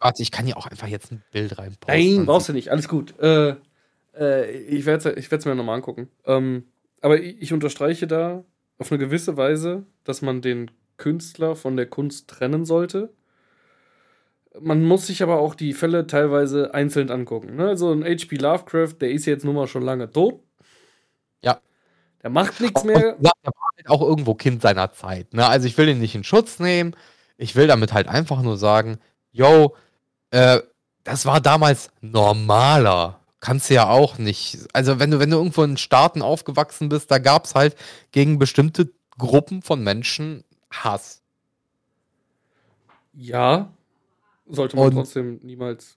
Warte, ich kann hier auch einfach jetzt ein Bild rein Nein, brauchst du nicht. Alles gut. Äh, äh, ich werde es mir nochmal angucken. Ähm, aber ich, ich unterstreiche da auf eine gewisse Weise, dass man den Künstler von der Kunst trennen sollte. Man muss sich aber auch die Fälle teilweise einzeln angucken. Ne? Also ein H.P. Lovecraft, der ist jetzt nun mal schon lange tot. Ja. Der macht nichts mehr. Ja, der war halt auch irgendwo Kind seiner Zeit. Ne? Also ich will ihn nicht in Schutz nehmen. Ich will damit halt einfach nur sagen, yo, äh, das war damals normaler. Kannst du ja auch nicht. Also wenn du, wenn du irgendwo in Staaten aufgewachsen bist, da gab es halt gegen bestimmte Gruppen von Menschen Hass. Ja, sollte man Und trotzdem niemals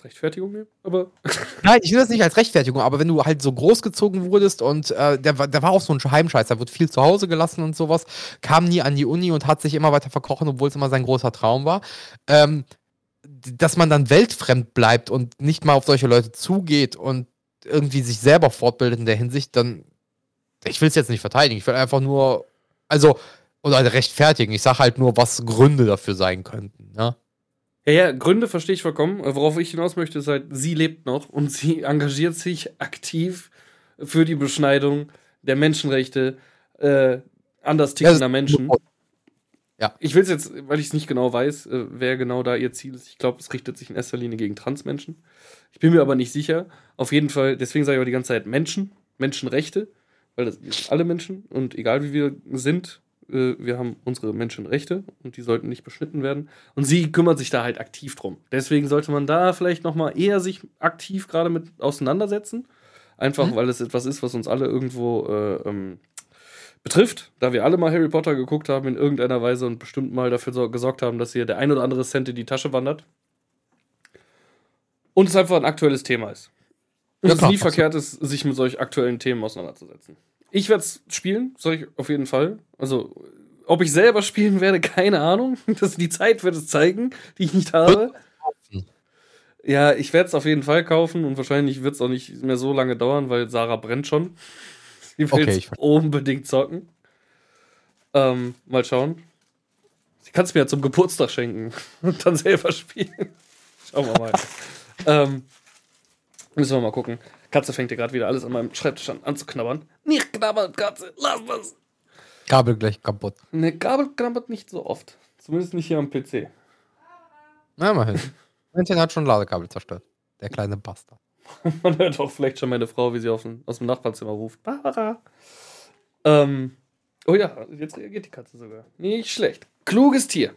als Rechtfertigung nehmen, aber. *laughs* Nein, ich will das nicht als Rechtfertigung, aber wenn du halt so großgezogen wurdest und äh, der, der war auch so ein Heimscheiß, der wird viel zu Hause gelassen und sowas, kam nie an die Uni und hat sich immer weiter verkochen, obwohl es immer sein großer Traum war. Ähm, dass man dann weltfremd bleibt und nicht mal auf solche Leute zugeht und irgendwie sich selber fortbildet in der Hinsicht, dann. Ich will es jetzt nicht verteidigen, ich will einfach nur. Also, oder rechtfertigen. Ich sage halt nur, was Gründe dafür sein könnten. Ne? Ja, ja, Gründe verstehe ich vollkommen. Worauf ich hinaus möchte, ist halt, sie lebt noch und *laughs* sie engagiert sich aktiv für die Beschneidung der Menschenrechte äh, anders tickender ja, Menschen. Ja. Ich will es jetzt, weil ich es nicht genau weiß, äh, wer genau da ihr Ziel ist. Ich glaube, es richtet sich in erster Linie gegen Transmenschen. Ich bin mir aber nicht sicher. Auf jeden Fall, deswegen sage ich aber die ganze Zeit Menschen, Menschenrechte, weil das sind alle Menschen und egal wie wir sind, äh, wir haben unsere Menschenrechte und die sollten nicht beschnitten werden. Und sie kümmert sich da halt aktiv drum. Deswegen sollte man da vielleicht noch mal eher sich aktiv gerade mit auseinandersetzen. Einfach, mhm. weil es etwas ist, was uns alle irgendwo äh, ähm, betrifft, da wir alle mal Harry Potter geguckt haben in irgendeiner Weise und bestimmt mal dafür so gesorgt haben, dass hier der ein oder andere Cent in die Tasche wandert. Und es einfach ein aktuelles Thema ist. Und ja, es nie verkehrt ist, sich mit solch aktuellen Themen auseinanderzusetzen. Ich werde es spielen, sag ich auf jeden Fall. Also, ob ich selber spielen werde, *laughs* keine Ahnung. Das, die Zeit wird es zeigen, die ich nicht habe. Ja, ich werde es auf jeden Fall kaufen und wahrscheinlich wird es auch nicht mehr so lange dauern, weil Sarah brennt schon. *laughs* Sie will okay, unbedingt zocken. Ähm, mal schauen. Sie kann es mir ja zum Geburtstag schenken *laughs* und dann selber spielen. Schauen wir mal. ähm, müssen wir mal gucken. Katze fängt ja gerade wieder alles an meinem Schreibtisch an, an zu knabbern. Nicht knabbern, Katze, lass das. Kabel gleich kaputt. Ne, Kabel knabbert nicht so oft. Zumindest nicht hier am PC. Na, immerhin. Männchen hat schon Ladekabel zerstört. Der kleine Bastard. *laughs* Man hört auch vielleicht schon meine Frau, wie sie aus dem, aus dem Nachbarzimmer ruft. Barbara. Ähm, oh ja, jetzt reagiert die Katze sogar. Nicht schlecht. Kluges Tier.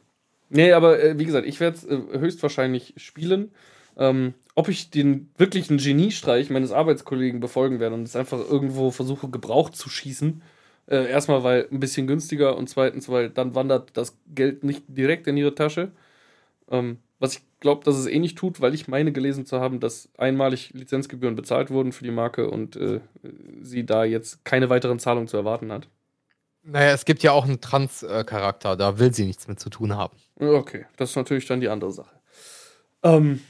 Nee, aber äh, wie gesagt, ich werde es äh, höchstwahrscheinlich spielen. Ähm, ob ich den wirklichen Geniestreich meines Arbeitskollegen befolgen werde und es einfach irgendwo versuche, gebraucht zu schießen. Äh, erstmal, weil ein bisschen günstiger und zweitens, weil dann wandert das Geld nicht direkt in ihre Tasche. Ähm, was ich glaube, dass es eh nicht tut, weil ich meine gelesen zu haben, dass einmalig Lizenzgebühren bezahlt wurden für die Marke und äh, sie da jetzt keine weiteren Zahlungen zu erwarten hat. Naja, es gibt ja auch einen Trans-Charakter, da will sie nichts mit zu tun haben. Okay, das ist natürlich dann die andere Sache. Ähm,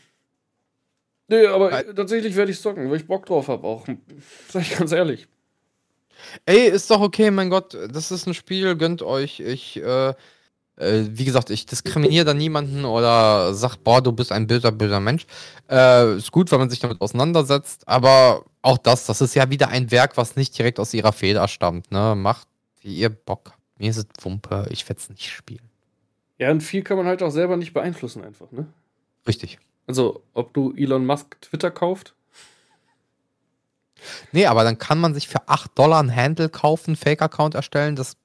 Nee, aber Weil, tatsächlich werde ich zocken, weil ich Bock drauf habe auch. *laughs* Sag ich ganz ehrlich. Ey, ist doch okay, mein Gott, das ist ein Spiel, gönnt euch. Ich, äh, äh, wie gesagt, ich diskriminiere da niemanden oder sag, boah, du bist ein böser, böser Mensch. Äh, ist gut, wenn man sich damit auseinandersetzt, aber auch das, das ist ja wieder ein Werk, was nicht direkt aus ihrer Feder stammt, ne? Macht, wie ihr Bock. Mir ist es Wumpe, ich werde es nicht spielen. Ja, und viel kann man halt auch selber nicht beeinflussen, einfach, ne? Richtig. Also, ob du Elon Musk Twitter kauft? Nee, aber dann kann man sich für 8 Dollar ein Handle kaufen, Fake-Account erstellen, das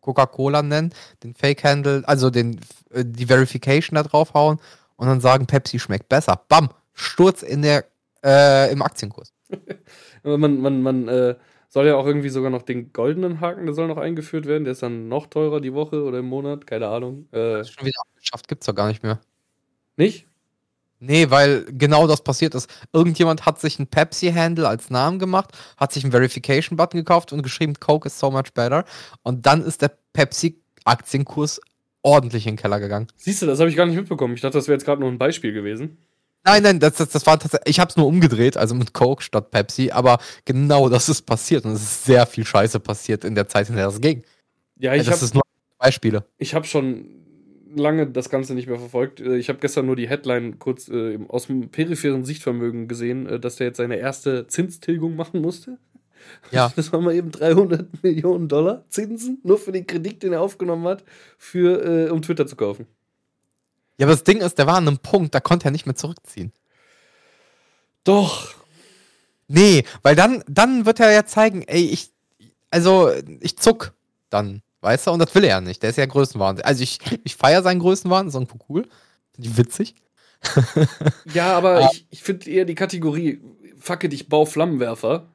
Coca-Cola nennen, den Fake-Handle, also den, äh, die Verification da draufhauen und dann sagen, Pepsi schmeckt besser. Bam! Sturz in der, äh, im Aktienkurs. *laughs* man man, man äh, soll ja auch irgendwie sogar noch den goldenen Haken, der soll noch eingeführt werden. Der ist dann noch teurer die Woche oder im Monat, keine Ahnung. Äh, schon wieder abgeschafft, gibt's doch gar nicht mehr. Nicht? Nee, weil genau das passiert ist. Irgendjemand hat sich ein Pepsi-Handle als Namen gemacht, hat sich einen Verification-Button gekauft und geschrieben, Coke is so much better. Und dann ist der Pepsi-Aktienkurs ordentlich in den Keller gegangen. Siehst du, das habe ich gar nicht mitbekommen. Ich dachte, das wäre jetzt gerade nur ein Beispiel gewesen. Nein, nein, das, das, das war tatsächlich. Ich habe es nur umgedreht, also mit Coke statt Pepsi, aber genau das ist passiert und es ist sehr viel Scheiße passiert in der Zeit, in der das ging. Ja, ich das habe ist nur Beispiele. ich hab schon lange das Ganze nicht mehr verfolgt. Äh, Ich habe gestern nur die Headline kurz äh, aus dem peripheren Sichtvermögen gesehen, äh, dass der jetzt seine erste Zinstilgung machen musste. Ja. *laughs* Das waren mal eben 300 Millionen Dollar Zinsen, nur für den Kredit, den er aufgenommen hat, für, äh, um Twitter zu kaufen. Ja, aber das Ding ist, der war an einem Punkt, da konnte er nicht mehr zurückziehen. Doch. Nee, weil dann, dann wird er ja zeigen, ey, ich, also, ich zuck dann, weißt du, und das will er ja nicht. Der ist ja Größenwahn. Also, ich, ich feiere seinen Größenwahn, ist irgendwo cool. Finde ich witzig. *laughs* Ja, aber Ah. ich, ich finde eher die Kategorie Facke dich, bau Flammenwerfer.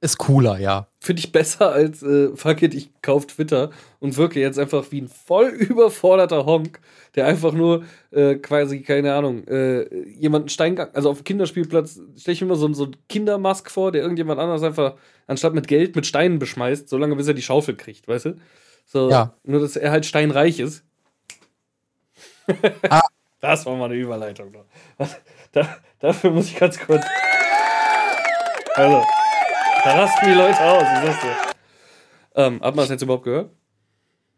Ist cooler, ja. Finde ich besser als äh, Fuck it, ich kauf Twitter und wirke jetzt einfach wie ein voll überforderter Honk, der einfach nur äh, quasi, keine Ahnung, äh, jemanden Steingang, also auf dem Kinderspielplatz stelle ich mir immer so, so einen Kindermask vor, der irgendjemand anders einfach anstatt mit Geld mit Steinen beschmeißt, solange bis er die Schaufel kriegt, weißt du? So, Ja. Nur, dass er halt steinreich ist. *laughs* Ah. Das war mal eine Überleitung. Da, dafür muss ich ganz kurz. Also, da rasten die Leute aus, ich sag's dir. Ähm, hat man das jetzt überhaupt gehört?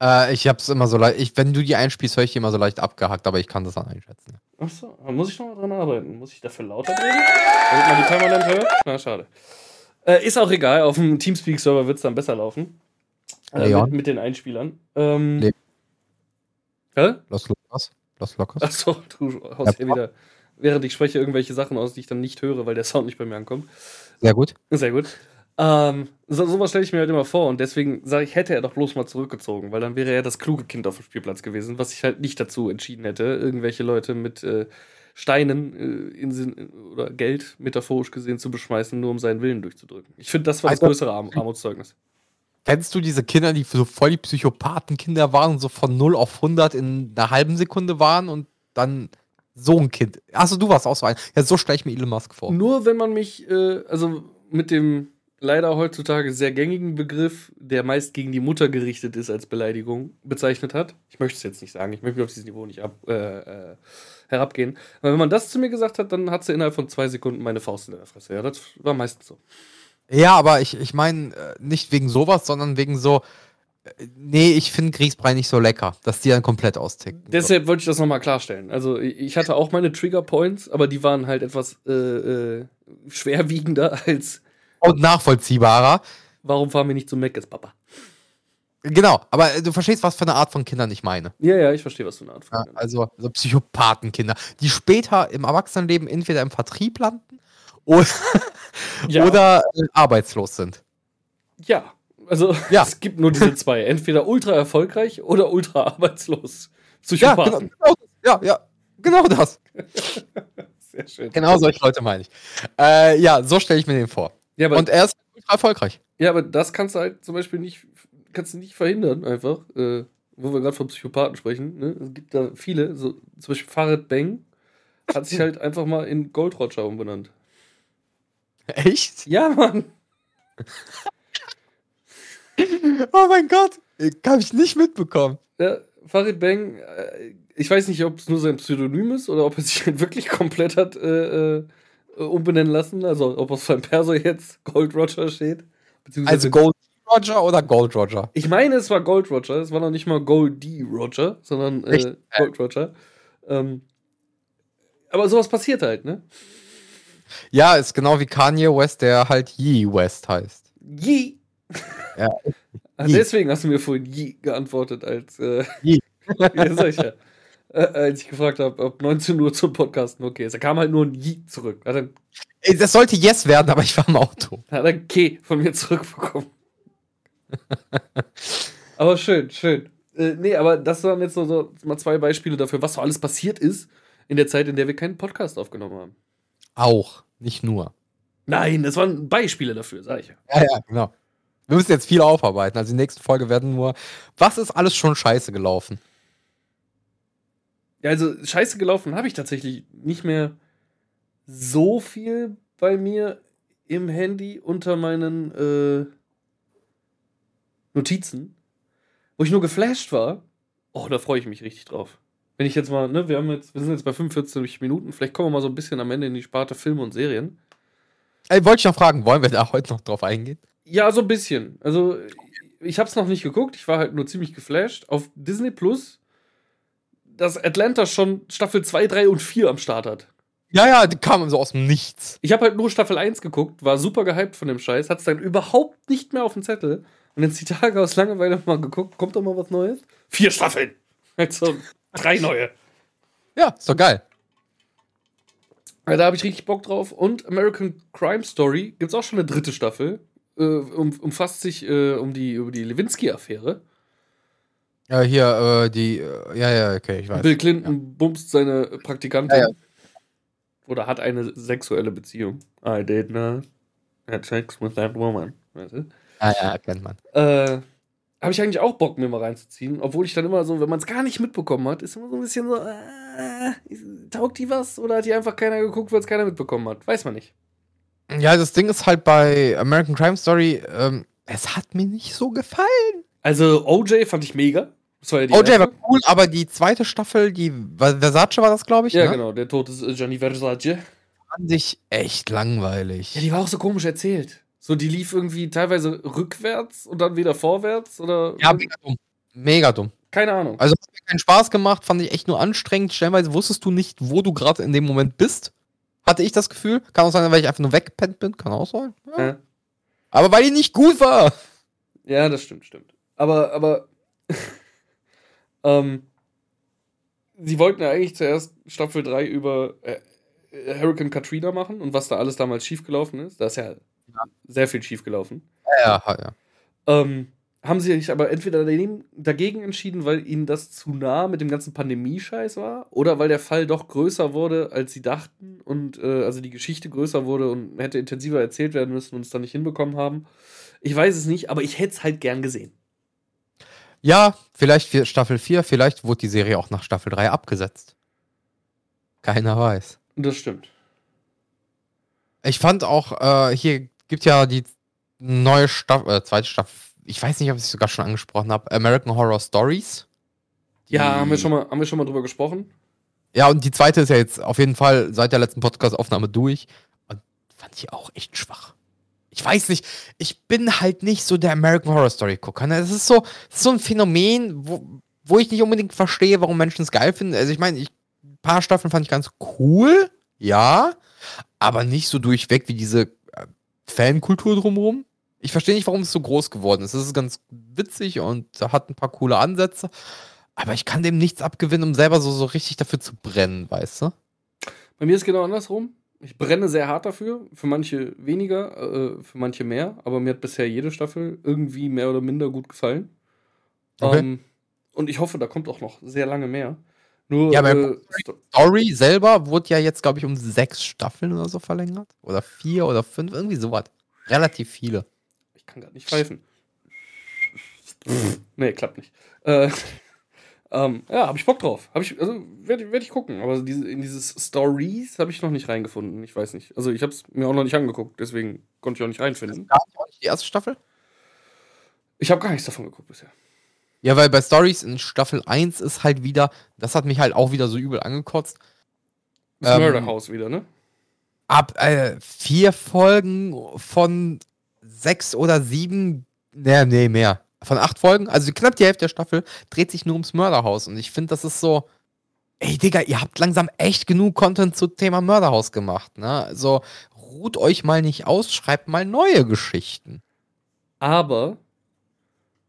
Äh, ich hab's immer so leicht, ich, wenn du die einspielst, höre ich die immer so leicht abgehackt, aber ich kann das dann einschätzen. Achso, da muss ich noch mal dran arbeiten. Muss ich dafür lauter reden? Damit man die permanent hört? Na, schade. Äh, ist auch egal, auf dem Teamspeak-Server wird es dann besser laufen. Äh, mit, mit den Einspielern. Ähm, Le- Hä? Los Lukas? Los Lukas? Achso, du haust hier wieder, während ich spreche, irgendwelche Sachen aus, die ich dann nicht höre, weil der Sound nicht bei mir ankommt. Sehr gut. Sehr gut. Ähm, so, sowas stelle ich mir halt immer vor und deswegen sage ich, hätte er doch bloß mal zurückgezogen, weil dann wäre er das kluge Kind auf dem Spielplatz gewesen, was sich halt nicht dazu entschieden hätte, irgendwelche Leute mit äh, Steinen äh, in, Sinn- oder Geld metaphorisch gesehen zu beschmeißen, nur um seinen Willen durchzudrücken. Ich finde, das war das Also- größere Arm Armutszeugnis. Kennst du diese Kinder, die so voll die Psychopathenkinder waren und so von 0 auf 100 in einer halben Sekunde waren und dann so ein Kind? Achso, du warst auch so ein. Ja, so stelle ich mir Elon Musk vor. Nur wenn man mich, äh, also mit dem leider heutzutage sehr gängigen Begriff, der meist gegen die Mutter gerichtet ist als Beleidigung, bezeichnet hat. Ich möchte es jetzt nicht sagen, ich möchte auf dieses Niveau nicht ab, äh, äh, herabgehen. Aber wenn man das zu mir gesagt hat, dann hat sie innerhalb von zwei Sekunden meine Faust in der Fresse. Ja, das war meistens so. Ja, aber ich, ich meine äh, nicht wegen sowas, sondern wegen so. äh, Nee, ich finde Grießbrei nicht so lecker, dass die dann komplett austicken. Deshalb wollte ich das nochmal klarstellen. Also ich hatte auch meine Trigger Points, aber die waren halt etwas äh, äh, schwerwiegender *laughs* als Und nachvollziehbarer. warum fahren wir nicht zum Meckes, Papa? Genau, aber äh, du verstehst, was für eine Art von Kindern ich meine. Ja, ja, ich verstehe, was du eine Art von Ja, also so Psychopathenkinder, die später im Erwachsenenleben entweder im Vertrieb landen oder, *laughs* Ja. oder äh, arbeitslos sind. Ja, also *laughs* Ja. es gibt nur diese zwei. Entweder ultra erfolgreich oder ultra arbeitslos. Ja, genau, Psychopathen. genau, ja, ja, genau das. *laughs* Sehr schön. Genau solche Leute meine ich. Äh, ja, so stelle ich mir den vor. Ja aber, Und er ist ultra erfolgreich. ja, aber das kannst du halt zum Beispiel nicht, kannst du nicht verhindern, einfach. Äh, wo wir gerade von Psychopathen sprechen. Ne? Es gibt da viele, so, zum Beispiel Farid Bang hat sich *laughs* halt einfach mal in Gold Roger umbenannt. Echt? Ja, Mann. *laughs* Oh mein Gott. Habe ich nicht mitbekommen. Ja, Farid Bang, äh, ich weiß nicht, ob es nur sein Pseudonym ist oder ob er sich halt wirklich komplett hat äh, äh, umbenennen lassen. Also ob auf seinem Perso jetzt Gold Roger steht. Also Gold Roger oder Gold Roger? Ich meine, es war Gold Roger. Es war noch nicht mal Gold D Roger, sondern äh? Gold Roger. Ähm, aber sowas passiert halt, ne? Ja, ist genau wie Kanye West, der halt Yee West heißt. Yee. Ja. *laughs* Ah, Yee. deswegen hast du mir vorhin Yee geantwortet, als, äh, Yee. ja, sag ich ja. Äh, als ich gefragt habe, ob 19 Uhr zum Podcasten okay ist. Da kam halt nur ein Yee zurück. Dann, Ey, Das sollte Yes werden, aber ich war im Auto. hat ein K von mir zurückbekommen. *laughs* aber schön, schön. Äh, nee, aber das waren jetzt so, so mal zwei Beispiele dafür, was so alles passiert ist in der Zeit, in der wir keinen Podcast aufgenommen haben. Auch, nicht nur. Nein, das waren Beispiele dafür, sag ich ja. Ja, ja, genau. Wir müssen jetzt viel aufarbeiten. Also die nächsten Folge werden nur, was ist alles schon scheiße gelaufen? Ja, also scheiße gelaufen habe ich tatsächlich nicht mehr so viel bei mir im Handy unter meinen äh, Notizen, wo ich nur geflasht war, Oh, da freue ich mich richtig drauf. Wenn ich jetzt mal, ne, wir haben jetzt, wir sind jetzt bei 45 Minuten, vielleicht kommen wir mal so ein bisschen am Ende in die Sparte Filme und Serien. Ey, wollte ich noch fragen, wollen wir da heute noch drauf eingehen? Ja, so ein bisschen. Also, ich habe es noch nicht geguckt, ich war halt nur ziemlich geflasht. Auf Disney Plus, dass Atlanta schon Staffel 2, 3 und 4 am Start hat. Ja, ja, die kamen so aus dem Nichts. Ich habe halt nur Staffel 1 geguckt, war super gehypt von dem Scheiß, hat es dann überhaupt nicht mehr auf dem Zettel. Und jetzt die Tage aus Langeweile mal geguckt, kommt doch mal was Neues? Vier Staffeln. Jetzt so drei neue. Ja, ist doch geil. Ja, da habe ich richtig Bock drauf. Und American Crime Story gibt es auch schon eine dritte Staffel. Äh, um, umfasst sich äh, um die, über die Lewinsky-Affäre. Ja, hier, äh, die, äh, ja, ja, okay, ich weiß. Bill Clinton ja. bumst seine Praktikantin. Ja, ja. Oder hat eine sexuelle Beziehung. I did not have sex with that woman. Weißt du? Ah, ja, kennt man. Äh, habe ich eigentlich auch Bock, mir mal reinzuziehen. Obwohl ich dann immer so, wenn man es gar nicht mitbekommen hat, ist immer so ein bisschen so, äh, taugt die was? Oder hat die einfach keiner geguckt, weil es keiner mitbekommen hat? Weiß man nicht. Ja, das Ding ist halt bei American Crime Story, ähm, es hat mir nicht so gefallen. Also OJ fand ich mega. War ja OJ erste. war cool, aber die zweite Staffel, die Versace war das, glaube ich. Ja, ne? genau, der Tod ist Gianni Versace. Fand ich echt langweilig. Ja, die war auch so komisch erzählt. So, die lief irgendwie teilweise rückwärts und dann wieder vorwärts oder. Ja, mega dumm. Mega dumm. Keine Ahnung. Also hat mir keinen Spaß gemacht, fand ich echt nur anstrengend. Stellenweise wusstest du nicht, wo du gerade in dem Moment bist. Hatte ich das Gefühl. Kann auch sein, weil ich einfach nur weggepennt bin. Kann auch sein. Ja. Ja. Aber weil die nicht gut war. Ja, das stimmt, stimmt. Aber, aber. Ähm, sie wollten ja eigentlich zuerst Staffel 3 über äh, Hurricane Katrina machen und was da alles damals schiefgelaufen ist. Da ist ja sehr viel schiefgelaufen. Ja, ja. ja. Ähm, haben sie sich aber entweder dagegen entschieden, weil ihnen das zu nah mit dem ganzen Pandemie-Scheiß war, oder weil der Fall doch größer wurde, als sie dachten und äh, also die Geschichte größer wurde und hätte intensiver erzählt werden müssen und es dann nicht hinbekommen haben. Ich weiß es nicht, aber ich hätte es halt gern gesehen. Ja, vielleicht für Staffel 4, vielleicht wurde die Serie auch nach Staffel 3 abgesetzt. Keiner weiß. Das stimmt. Ich fand auch, äh, hier gibt ja die neue Staffel, äh, zweite Staffel, ich weiß nicht, ob ich es sogar schon angesprochen habe, American Horror Stories. Ja, haben wir, schon mal, haben wir schon mal drüber gesprochen. Ja, und die zweite ist ja jetzt auf jeden Fall seit der letzten Podcast-Aufnahme durch. Und fand ich auch echt schwach. Ich weiß nicht, ich bin halt nicht so der American Horror Story-Gucker. Ne? Das ist so, so ein Phänomen, wo, wo ich nicht unbedingt verstehe, warum Menschen es geil finden. Also ich meine, ein paar Staffeln fand ich ganz cool, ja, aber nicht so durchweg wie diese Fankultur drumherum. Ich verstehe nicht, warum es so groß geworden ist. Es ist ganz witzig und hat ein paar coole Ansätze. Aber ich kann dem nichts abgewinnen, um selber so, so richtig dafür zu brennen, weißt du? Bei mir ist es genau andersrum. Ich brenne sehr hart dafür. Für manche weniger, äh, für manche mehr. Aber mir hat bisher jede Staffel irgendwie mehr oder minder gut gefallen. Okay. Ähm, und ich hoffe, da kommt auch noch sehr lange mehr. Nur, ja, aber äh, Story selber wurde ja jetzt, glaube ich, um sechs Staffeln oder so verlängert. Oder vier oder fünf, irgendwie sowas. Relativ viele. Ich kann gerade nicht pfeifen. nee, klappt nicht. Äh, ähm, ja, habe ich Bock drauf. Hab ich, also werde werd ich gucken. Aber diese, in dieses Stories habe ich noch nicht reingefunden. Ich weiß nicht. Also ich habe es mir auch noch nicht angeguckt, deswegen konnte ich auch nicht reinfinden. Gar nicht die erste Staffel? Ich habe gar nichts davon geguckt bisher. Ja, weil bei Stories in Staffel 1 ist halt wieder, das hat mich halt auch wieder so übel angekotzt. Das ähm, Murder House wieder, ne? Ab äh, vier Folgen von sechs oder sieben, nee, nee, mehr. Von acht Folgen, also knapp die Hälfte der Staffel, dreht sich nur ums Mörderhaus. Und ich finde, das ist so, ey Digga, ihr habt langsam echt genug Content zum Thema Mörderhaus gemacht, ne? Also ruht euch mal nicht aus, schreibt mal neue Geschichten. Aber